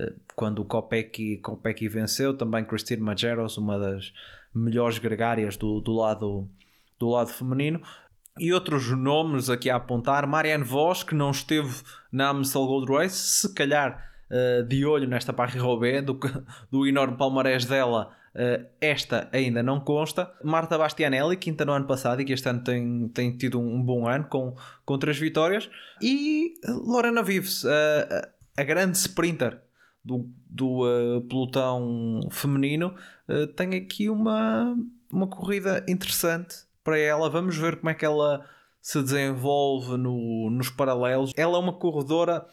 uh, quando o Kopecky venceu, também Christine Majeros, uma das melhores gregárias do, do, lado, do lado feminino e outros nomes aqui a apontar. Marianne Vos, que não esteve na Amstel Gold Race, se calhar uh, de olho nesta Paris-Roubaix, do, do enorme palmarés dela, uh, esta ainda não consta. Marta Bastianelli, quinta no ano passado e que este ano tem, tem tido um, bom ano com, com três vitórias. E Lorena Vives, uh, a grande sprinter do, do pelotão feminino, tem aqui uma, uma corrida interessante para ela. Vamos ver como é que ela se desenvolve no, nos paralelos. Ela é uma corredora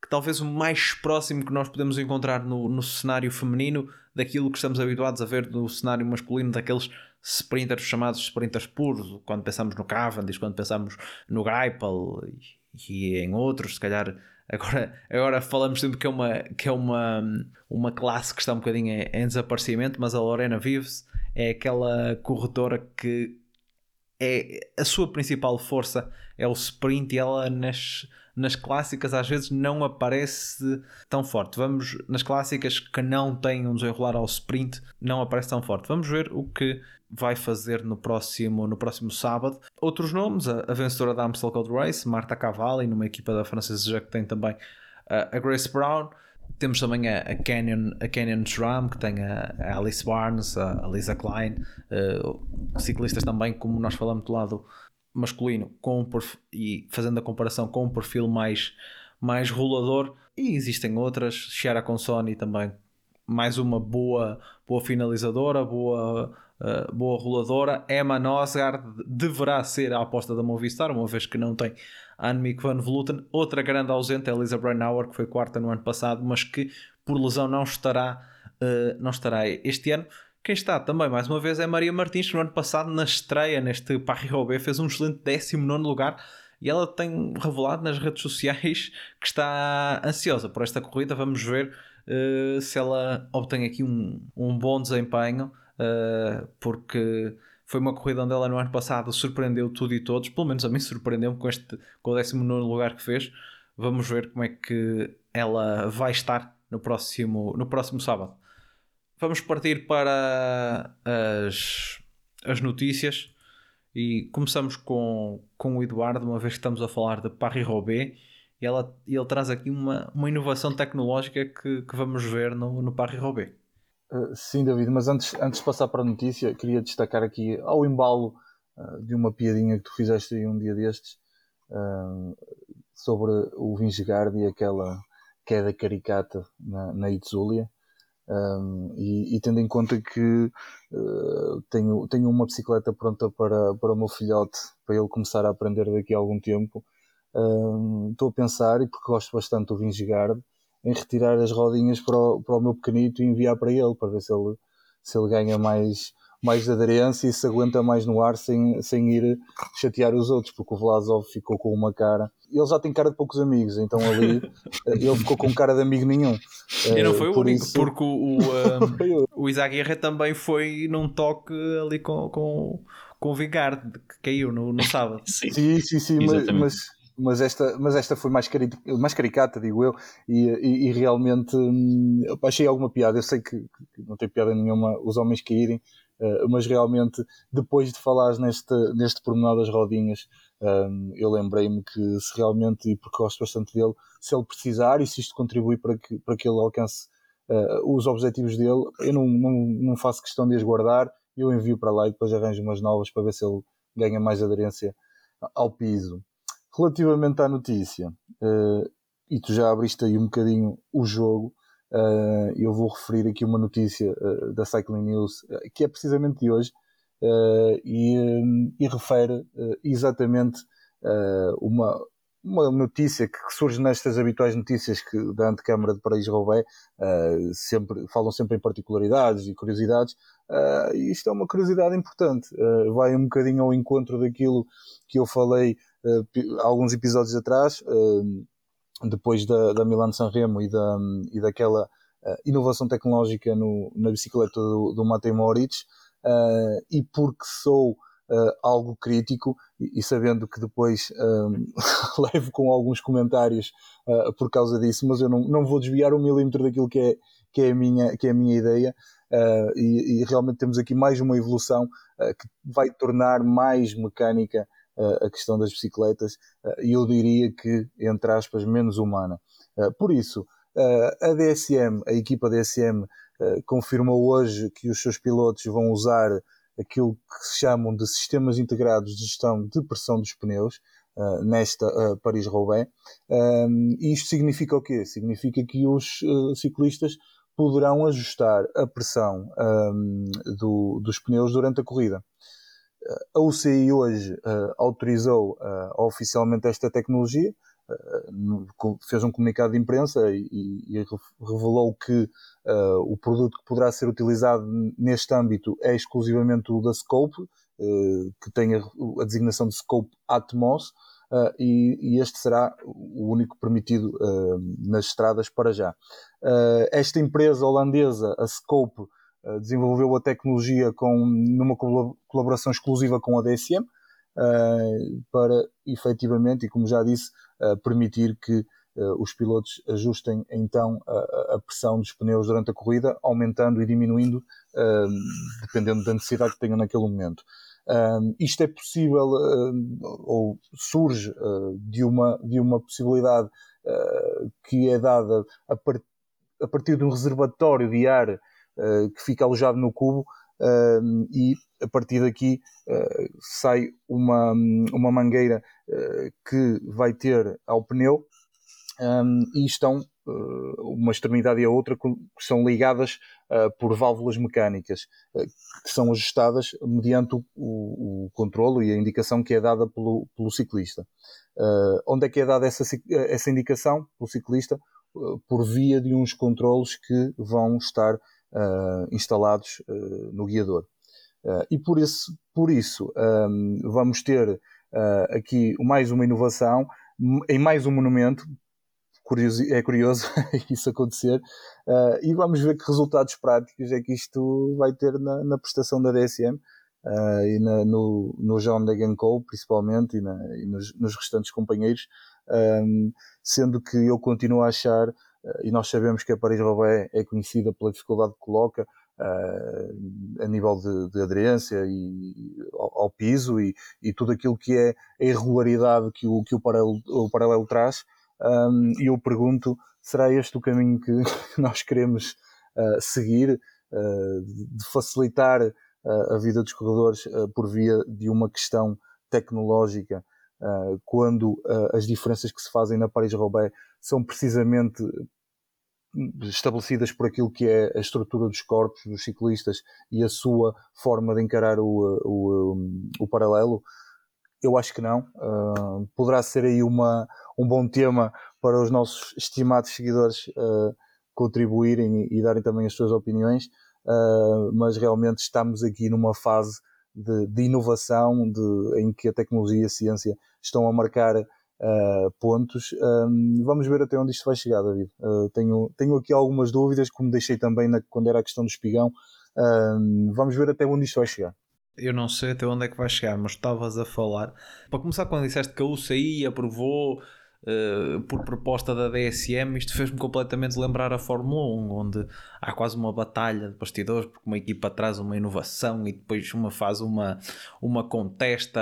que talvez o mais próximo que nós podemos encontrar no, no cenário feminino daquilo que estamos habituados a ver no cenário masculino, daqueles sprinters chamados sprinters puros, quando pensamos no Cavendish, quando pensamos no Greipel e, e em outros, se calhar Agora, agora falamos sempre que é, uma, que é uma, uma classe que está um bocadinho em, em desaparecimento, mas a Lorena Vives é aquela corredora que é a sua principal força é o sprint e ela nas, nas clássicas às vezes não aparece tão forte. Vamos nas clássicas que não têm um desenrolar ao sprint, não aparece tão forte. Vamos ver o que vai fazer no próximo, no próximo sábado. Outros nomes, a, a vencedora da Amstel Gold Race, Marta Cavalli, numa equipa da francesa que tem também a Grace Brown. Temos também a, a, Canyon, a Canyon SRAM, que tem a, a Alice Barnes, a, a Lisa Klein, uh, ciclistas também, como nós falamos do lado masculino, com e fazendo a comparação com um perfil mais, mais rolador. E existem outras, Chiara Consoni também, mais uma boa, boa finalizadora, boa uh, boa roladora. Emma Nosgard deverá ser a aposta da Movistar, uma vez que não tem Annemiek van Vleuten. Outra grande ausente é Elisa Brennauer, que foi quarta no ano passado, mas que por lesão não estará, uh, não estará este ano. Quem está também, mais uma vez, é Maria Martins, que no ano passado, na estreia neste Paris-Roubaix, fez um excelente 19 lugar e ela tem revelado nas redes sociais que está ansiosa por esta corrida. Vamos ver uh, se ela obtém aqui um, um bom desempenho uh, porque foi uma corrida onde ela no ano passado surpreendeu tudo e todos, pelo menos a mim surpreendeu com, este, com o 19 lugar que fez. Vamos ver como é que ela vai estar no próximo, no próximo sábado. Vamos partir para as, as notícias e começamos com, com o Eduardo, uma vez que estamos a falar de Paris-Roubaix. E ela, ele traz aqui uma, uma inovação tecnológica que, que vamos ver no, no Paris-Roubaix. Uh, sim, David, mas antes, antes de passar para a notícia, queria destacar aqui ao embalo uh, de uma piadinha que tu fizeste aí um dia destes uh, sobre o Vingegaard e aquela queda caricata na, na Itzulia. Um, e, e, tendo em conta que tenho, tenho uma bicicleta pronta para, para o meu filhote, para ele começar a aprender daqui a algum tempo, estou a pensar, e porque gosto bastante do Vingegaard, em retirar as rodinhas para o, para o meu pequenito e enviar para ele, para ver se ele, se ele ganha mais, mais aderência e se aguenta mais no ar sem, sem ir chatear os outros, porque o Vlasov ficou com uma cara. Ele já tem cara de poucos amigos, então ali eh, ele ficou com cara de amigo nenhum. E não foi o Por único, isso... porque o, o, um, o Isaac Guerra também foi num toque ali com, com, com o Vigard, que caiu no, no sábado. Sim, sim, sim, sim mas, mas mas esta, mas esta foi mais, cari mais caricata, digo eu, e, e, e realmente hum, achei alguma piada. Eu sei que, que, não tem piada nenhuma os homens caírem, uh, mas realmente, depois de falares neste, neste pormenor das rodinhas, um, eu lembrei-me que se realmente, e porque gosto bastante dele, se ele precisar e se isto contribui para que, para que ele alcance uh, os objetivos dele, eu não, não, não faço questão de as guardar, eu envio para lá e depois arranjo umas novas para ver se ele ganha mais aderência ao piso. Relativamente à notícia, uh, e tu já abriste aí um bocadinho o jogo, uh, eu vou referir aqui uma notícia uh, da Cycling News, que é precisamente de hoje, e, e, refere exatamente uma, uma notícia que surge nestas habituais notícias que, da Antecâmara de Paris-Roubaix, sempre, falam sempre em particularidades e curiosidades, uh, isto é uma curiosidade importante, uh, vai um bocadinho ao encontro daquilo que eu falei alguns episódios atrás, uh, depois da, da Milan San Remo e, da, e daquela uh, inovação tecnológica no, na bicicleta do, do Matej Moritz, e porque sou algo crítico e, e, sabendo que depois levo com alguns comentários por causa disso, mas eu não, não vou desviar um milímetro daquilo que é, que é, a, minha, que é a minha ideia. Uh, e, e, realmente temos aqui mais uma evolução uh, que vai tornar mais mecânica a questão das bicicletas e eu diria que, entre aspas, menos humana. Por isso, a DSM, a equipa DSM, confirmou hoje que os seus pilotos vão usar aquilo que se chamam de sistemas integrados de gestão de pressão dos pneus, uh, nesta uh, Paris-Roubaix. Um, isto significa o quê? Significa que os ciclistas poderão ajustar a pressão do, dos pneus durante a corrida. A UCI hoje autorizou oficialmente esta tecnologia, fez um comunicado de imprensa e, e revelou que uh, o produto que poderá ser utilizado neste âmbito é exclusivamente o da Scope, uh, que tem a, a, designação de Scope Atmos, uh, e, e, este será o único permitido nas estradas para já. esta empresa holandesa, a Scope, desenvolveu a tecnologia com, numa colaboração exclusiva com a DSM, para efetivamente, e como já disse, permitir que uh, os pilotos ajustem então a, a, pressão dos pneus durante a corrida, aumentando e diminuindo, uh, dependendo da necessidade que tenham naquele momento. Uh, isto é possível ou surge de, uma, de uma possibilidade que é dada a, par, a, partir de um reservatório de ar que fica alojado no cubo e a partir daqui uh, sai uma, uma mangueira que vai ter ao pneu e estão uma extremidade e a outra que são ligadas por válvulas mecânicas que são ajustadas mediante o, o, o controlo e a indicação que é dada pelo, pelo ciclista. onde é que é dada essa, essa indicação pelo ciclista? por via de uns controlos que vão estar instalados no guiador. Uh, e por isso, por isso um, vamos ter uh, aqui mais uma inovação em mais um monumento. Curioso, é curioso isso acontecer uh, e vamos ver que resultados práticos é que isto vai ter na, na prestação da DSM e na, no, no John Cole principalmente e, na, e nos, nos, restantes companheiros um, sendo que eu continuo a achar e nós sabemos que a Paris-Roubaix é conhecida pela dificuldade que coloca uh, a nível de, de aderência e, ao, ao piso e, e, tudo aquilo que é a irregularidade que o, que o, paralelo, o paralelo traz. Um, e eu pergunto, será este o caminho que, nós queremos uh, seguir, uh, de facilitar a vida dos corredores por via de uma questão tecnológica, quando as diferenças que se fazem na Paris-Roubaix são precisamente estabelecidas por aquilo que é a estrutura dos corpos dos ciclistas e a sua forma de encarar o, o, o paralelo? Eu acho que não. Uh, poderá ser aí uma, um bom tema para os nossos estimados seguidores uh, contribuírem e, e, darem também as suas opiniões, uh, mas realmente estamos aqui numa fase de, de inovação de, em que a tecnologia e a ciência estão a marcar uh, pontos. Um, vamos ver até onde isto vai chegar, David. Uh, tenho, tenho aqui algumas dúvidas, como deixei também na, quando era a questão do espigão. Vamos ver até onde isto vai chegar. Eu não sei até onde é que vai chegar, mas estavas a falar. Para começar, quando disseste que a UCI aprovou Uh, por proposta da DSM, isto fez-me completamente lembrar a Fórmula 1, onde há quase uma batalha de bastidores, porque uma equipa traz uma inovação e depois uma faz uma, uma contesta,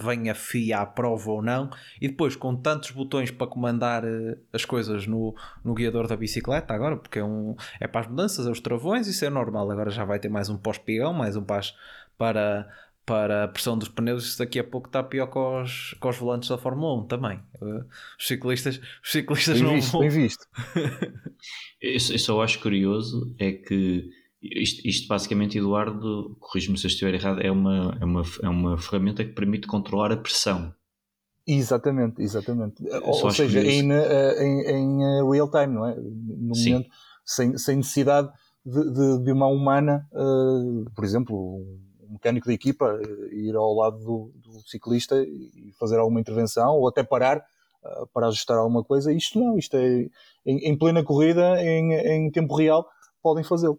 vem a FIA à prova ou não, e depois com tantos botões para comandar uh, as coisas no, no guiador da bicicleta, agora, porque é, um, é para as mudanças, é os travões, isso é normal, agora já vai ter mais um pós-pigão, mais um pás para para a pressão dos pneus, isso daqui a pouco está pior que os, que os volantes da Fórmula 1 também. Uh, os ciclistas, os ciclistas bem não visto, vão. Bem visto. eu, eu só acho curioso é que isto, isto basicamente, Eduardo, corrijo-me se eu estiver errado, é uma, é, uma, é uma ferramenta que permite controlar a pressão. Exatamente, exatamente. Ou, ou seja, em, eh, em, em, eh, real time, não é? No Sim. momento, sem, sem necessidade de, de, de uma humana, uh, por exemplo, mecânico da equipa eh, ir ao lado do, do, ciclista e fazer alguma intervenção ou até parar uh, para ajustar alguma coisa. Isto não, isto é em, em plena corrida, em, em tempo real, podem fazê-lo.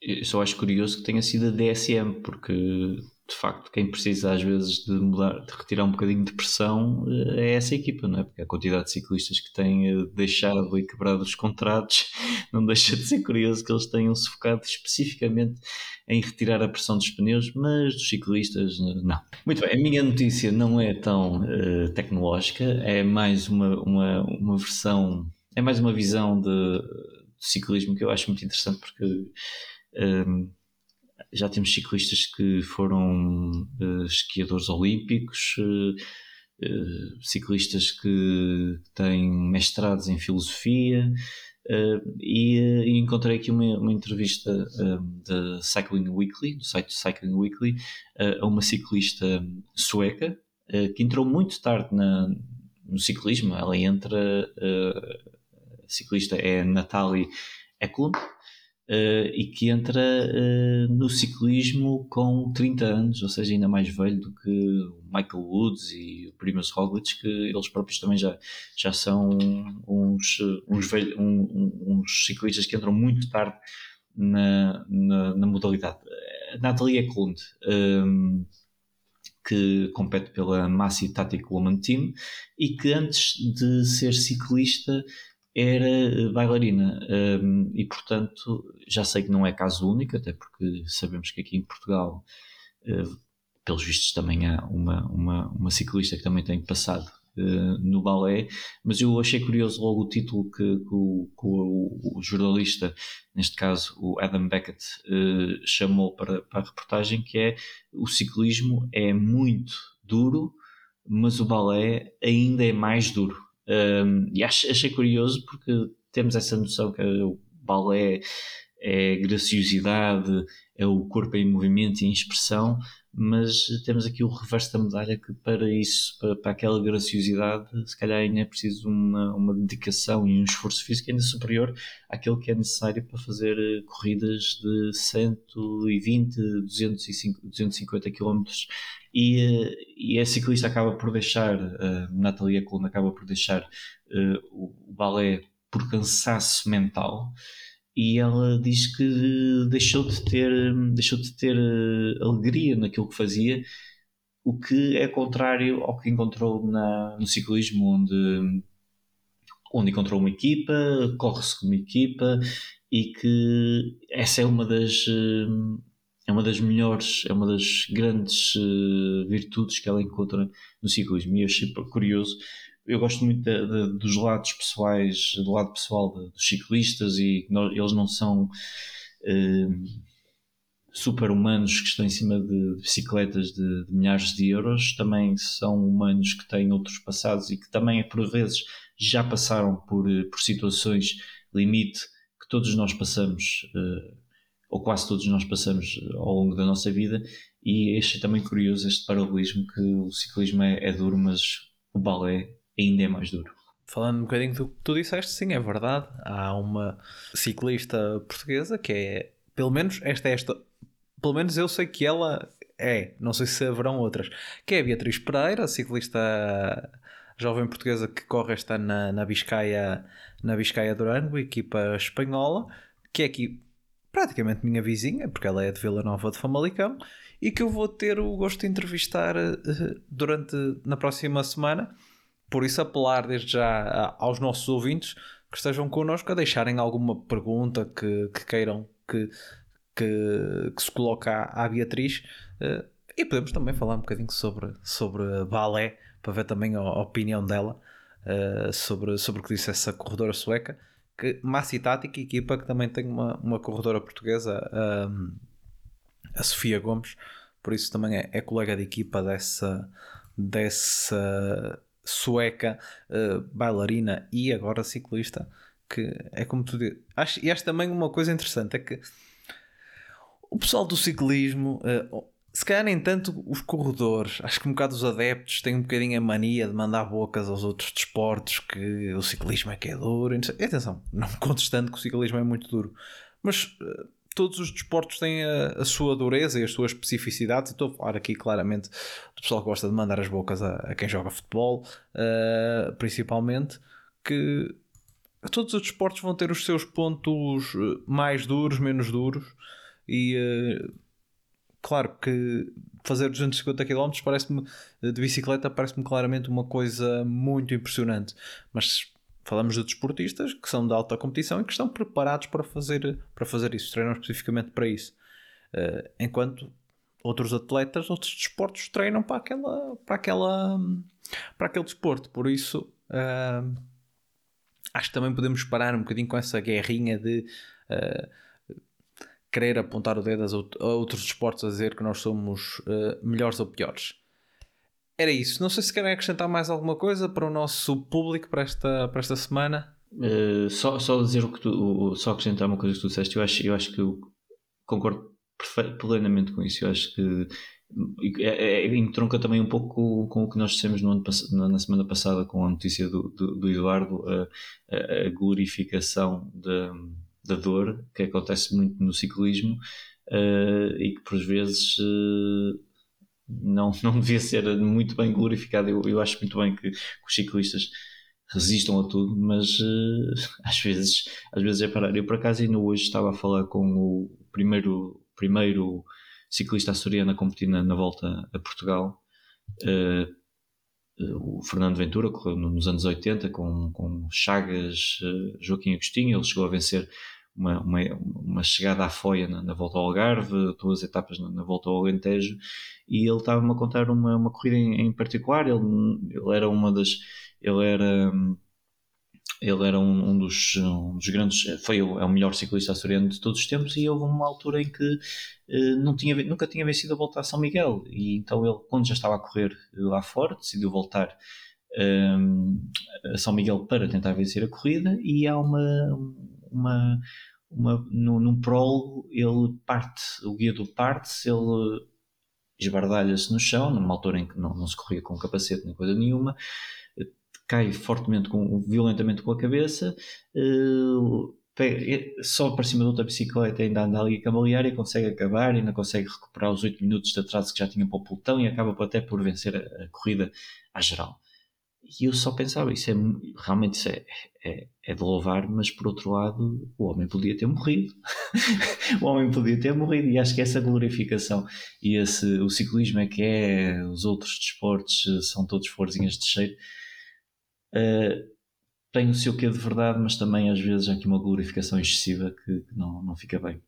Eu só acho curioso que tenha sido a DSM, porque de facto quem precisa às vezes de mudar, de retirar um bocadinho de pressão eh, é essa equipa, não é? Porque a quantidade de ciclistas que têm eh, deixado e quebrado os contratos não deixa de ser curioso que eles tenham se focado especificamente em retirar a pressão dos pneus, mas dos ciclistas eh, não. Muito bem, a minha notícia não é tão uh, tecnológica, é mais uma, uma, uma versão, é mais uma visão de, de ciclismo que eu acho muito interessante porque já temos ciclistas que foram uh, esquiadores olímpicos, uh, ciclistas que têm mestrados em filosofia. E, encontrei aqui uma, uma entrevista da Cycling Weekly, do site Cycling Weekly, a uma ciclista sueca que entrou muito tarde na, no ciclismo. Ela entra, a ciclista é Natalie Eklund, Uh, e que entra uh, no ciclismo com 30 anos, ou seja, ainda mais velho do que o Michael Woods e o Primoz Roglic, que eles próprios também já, já são uns, uns, velho, um, uns ciclistas que entram muito tarde na, na, na modalidade. A Natalie Eklund, um, ehm, que compete pela Massi Tactic Woman Team e que antes de ser ciclista era eh, bailarina. Um, e portanto já sei que não é caso único até porque sabemos que aqui em Portugal uh, pelos vistos também há uma, uma, uma ciclista que também tem passado uh, no balé mas eu achei curioso logo o título que, que, o, que o, o, jornalista neste caso o Adam Beckett uh, chamou para, para a reportagem que é o ciclismo é muito duro mas o balé ainda é mais duro um, e achei curioso porque temos essa noção que o balé é graciosidade, é o corpo em movimento e em expressão, mas temos aqui o reverso da medalha que para isso, para, para aquela graciosidade, se calhar ainda é preciso uma, uma dedicação e um esforço físico ainda superior àquele que é necessário para fazer eh, corridas de 120, 205, 250 km e, eh, e a ciclista acaba por deixar, a Natalia Coluna acaba por deixar uh, o balé por cansaço mental e ela diz que deixou de ter, deixou de ter eh, alegria naquilo que fazia, o que é contrário ao que encontrou na, no ciclismo, onde, onde encontrou uma equipa, corre-se com uma equipa e que essa é uma das é uma das melhores, é uma das grandes uh, virtudes que ela encontra no ciclismo. E eu achei curioso. Eu gosto muito de, de, dos lados pessoais, do lado pessoal de, dos ciclistas, e eles não são uh, super-humanos que estão em cima de bicicletas de, milhares de euros, também são humanos que têm outros passados e que também, por vezes, já passaram por, eh, por situações limite que todos nós passamos. Uh, ou quase todos nós passamos ao longo da nossa vida, e achei também curioso este paralelismo que o ciclismo é, é duro, mas o balé ainda é mais duro. Falando um bocadinho do que tu disseste, sim, é verdade. Há uma ciclista portuguesa que é, pelo menos, esta é esta. Pelo menos eu sei que ela é, não sei se haverão outras, que é a Beatriz Pereira, ciclista jovem portuguesa que corre esta na, na Biscaia, na Biscaia Durango, equipa espanhola, que é aqui praticamente minha vizinha, porque ela é de Vila Nova de Famalicão, e que eu vou ter o gosto de entrevistar uh, durante na próxima semana. Por isso, apelar desde já aos nossos ouvintes que estejam connosco a deixarem alguma pergunta que, que queiram que, que, que, se coloque à, à Beatriz. Uh, e podemos também falar um bocadinho sobre, sobre balé, para ver também a, opinião dela uh, sobre, sobre o que disse essa corredora sueca que Massi Tática, equipa que também tem uma, uma corredora portuguesa, um, a Sofia Gomes, por isso também é, é, colega de equipa dessa, dessa sueca uh, bailarina e agora ciclista, que é como tu dizes. Acho, e acho também uma coisa interessante, é que o pessoal do ciclismo, uh, se calhar nem tanto os corredores, acho que um bocado os adeptos têm um bocadinho a mania de mandar bocas aos outros desportos que o ciclismo é que é duro. E atenção, não contestando que o ciclismo é muito duro, mas uh, todos os desportos têm a, a, sua dureza e as suas especificidades. Estou a falar aqui claramente do pessoal que gosta de mandar as bocas a, a quem joga futebol, uh, principalmente, que todos os desportos vão ter os seus pontos eh, mais duros, menos duros e. Uh, claro que fazer 250 km parece-me de bicicleta parece-me claramente uma coisa muito impressionante, mas falamos de desportistas que são de alta competição e que estão preparados para fazer, para fazer isso, treinam especificamente para isso. Uh, enquanto outros atletas, outros desportos treinam para aquela, para aquela, para aquele desporto. Por isso, uh, acho que também podemos parar um bocadinho com essa guerrinha de uh, querer apontar o dedo a outros desportos a dizer que nós somos melhores ou piores. Era isso. Não sei se querem acrescentar mais alguma coisa para o nosso público para esta, para esta semana. Uh, só, só dizer o que tu, só acrescentar uma coisa que tu disseste, eu acho, eu acho que eu concordo plenamente com isso. Eu acho que é, é, entronca também um pouco com, com, o que nós dissemos no ano, na semana passada com a notícia do, do, do Eduardo, a, a, glorificação da, da dor que acontece muito no ciclismo uh, e que por vezes uh, não, não devia ser muito bem glorificado. Eu, eu acho muito bem que, que os ciclistas resistam a tudo, mas uh, às vezes às vezes é parar. Eu por acaso ainda hoje estava a falar com o primeiro primeiro ciclista açoriano a competir na, na volta a Portugal. Uh, o Fernando Ventura correu nos anos 80 com, com Chagas, Joaquim Agostinho. Ele chegou a vencer uma, uma, uma chegada à Foia na, na, volta ao Algarve, duas etapas na, na volta ao Alentejo. E ele estava-me a contar uma, uma corrida em, em particular. Ele, ele era uma das. Ele era. Ele era um, um, dos, um, dos, grandes, foi o, é o melhor ciclista açoriano de todos os tempos e houve uma altura em que uh, não tinha, nunca tinha vencido a volta a São Miguel e então ele, quando já estava a correr lá fora, decidiu voltar ehm, a São Miguel para tentar vencer a corrida e há uma, uma, uma no, num prólogo ele parte, o guia do parte ele esbardalha-se no chão, numa altura em que não, não se corria com capacete nem coisa nenhuma cai fortemente, com, violentamente com a cabeça, uh, pega, sobe para cima de outra bicicleta ainda anda ali a cambalear e consegue acabar ainda consegue recuperar os 8 minutos de atraso que já tinha para o pelotão e acaba até por vencer a, a corrida à geral. E eu só pensava, isso é realmente isso é, é, é, de louvar, mas por outro lado, o homem podia ter morrido. o homem podia ter morrido, e acho que essa glorificação e esse, o ciclismo é que é, os outros desportos são todos florzinhas de cheiro uh, tem o seu quê de verdade, mas também às vezes há aqui uma glorificação excessiva que, que não, não fica bem.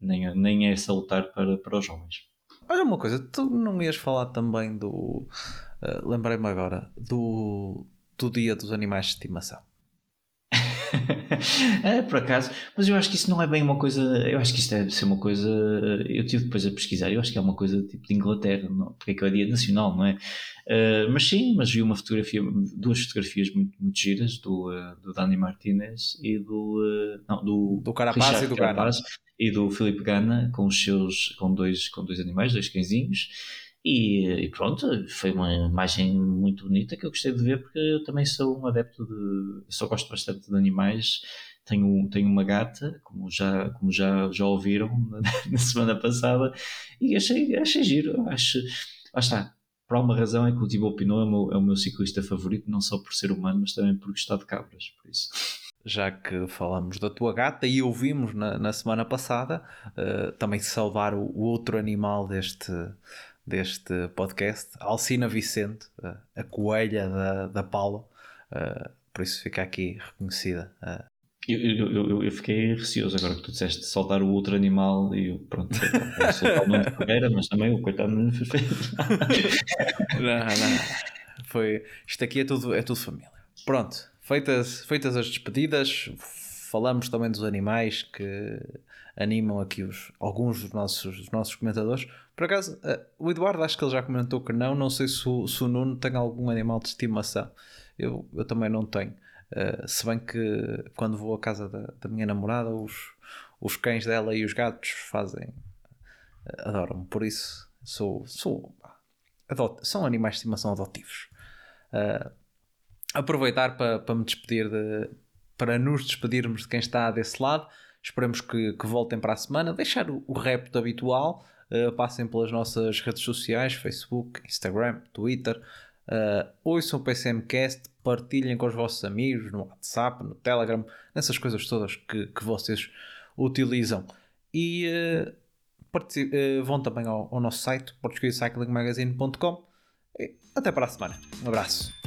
Nem, nem é salutar para, para os jovens. Olha uma coisa, tu não ias falar também do. Uh, Lembrei-me agora do, do Dia dos Animais de Estimação. é, por acaso, mas eu acho que isso não é bem uma coisa. Eu acho que isto deve ser uma coisa. Eu tive depois a pesquisar, eu acho que é uma coisa tipo de Inglaterra, não, porque é que é o dia nacional, não é? Uh, mas sim, mas vi uma fotografia, duas fotografias muito, muito giras do, uh, do Dani Martinez e do. Uh, não, do, do Carapaz e do Carapaz, Gana. E do Felipe Gana com os seus. com dois, com dois animais, dois cãezinhos. E, e, pronto, foi uma imagem muito bonita que eu gostei de ver porque eu também sou um adepto de. só gosto bastante de animais. Tenho, tenho uma gata, como já, como já, já ouviram na, na semana passada, e achei, achei giro. Acho, lá está, por alguma razão é que o Thibaut Pinot é o, meu, é o meu ciclista favorito, não só por ser humano, mas também por gostar de cabras. Por isso já que falamos da tua gata e ouvimos na, na semana passada, uh, também saudar o, o, outro animal deste, deste podcast, Alcina Vicente, a coelha da, da Paula. Uh, por isso fica aqui reconhecida. Uh. Eu, eu, eu, eu, fiquei receoso agora que tu disseste soltar o outro animal e eu, pronto, eu soltar o nome Ferreira, mas também o coitado não fez Não, não. Foi, isto aqui é tudo, é tudo família. Pronto, feitas, feitas as despedidas, falamos também dos animais que animam aqui os, alguns dos nossos, dos nossos comentadores. Por acaso, uh, o Eduardo acho que ele já comentou que não. Não sei se o, se o Nuno tem algum animal de estimação. Eu, eu também não tenho. Uh, se bem que quando vou à casa da, da minha namorada, os, os cães dela e os gatos fazem. Uh, adoram-me. Por isso, sou. sou adot, são animais de estimação adotivos. Uh, aproveitar para, para me despedir de, para nos despedirmos de quem está desse lado. Esperamos que, que voltem para a semana. Deixar o, o repto habitual. Uh, passem pelas nossas redes sociais: Facebook, Instagram, Twitter. Uh, ouçam o PCMcast, partilhem com os vossos amigos no WhatsApp, no Telegram, nessas coisas todas que, que vocês utilizam. E uh, vão também ao, ao nosso site, portuguesecyclingmagazine.com. Até para a semana. Um abraço.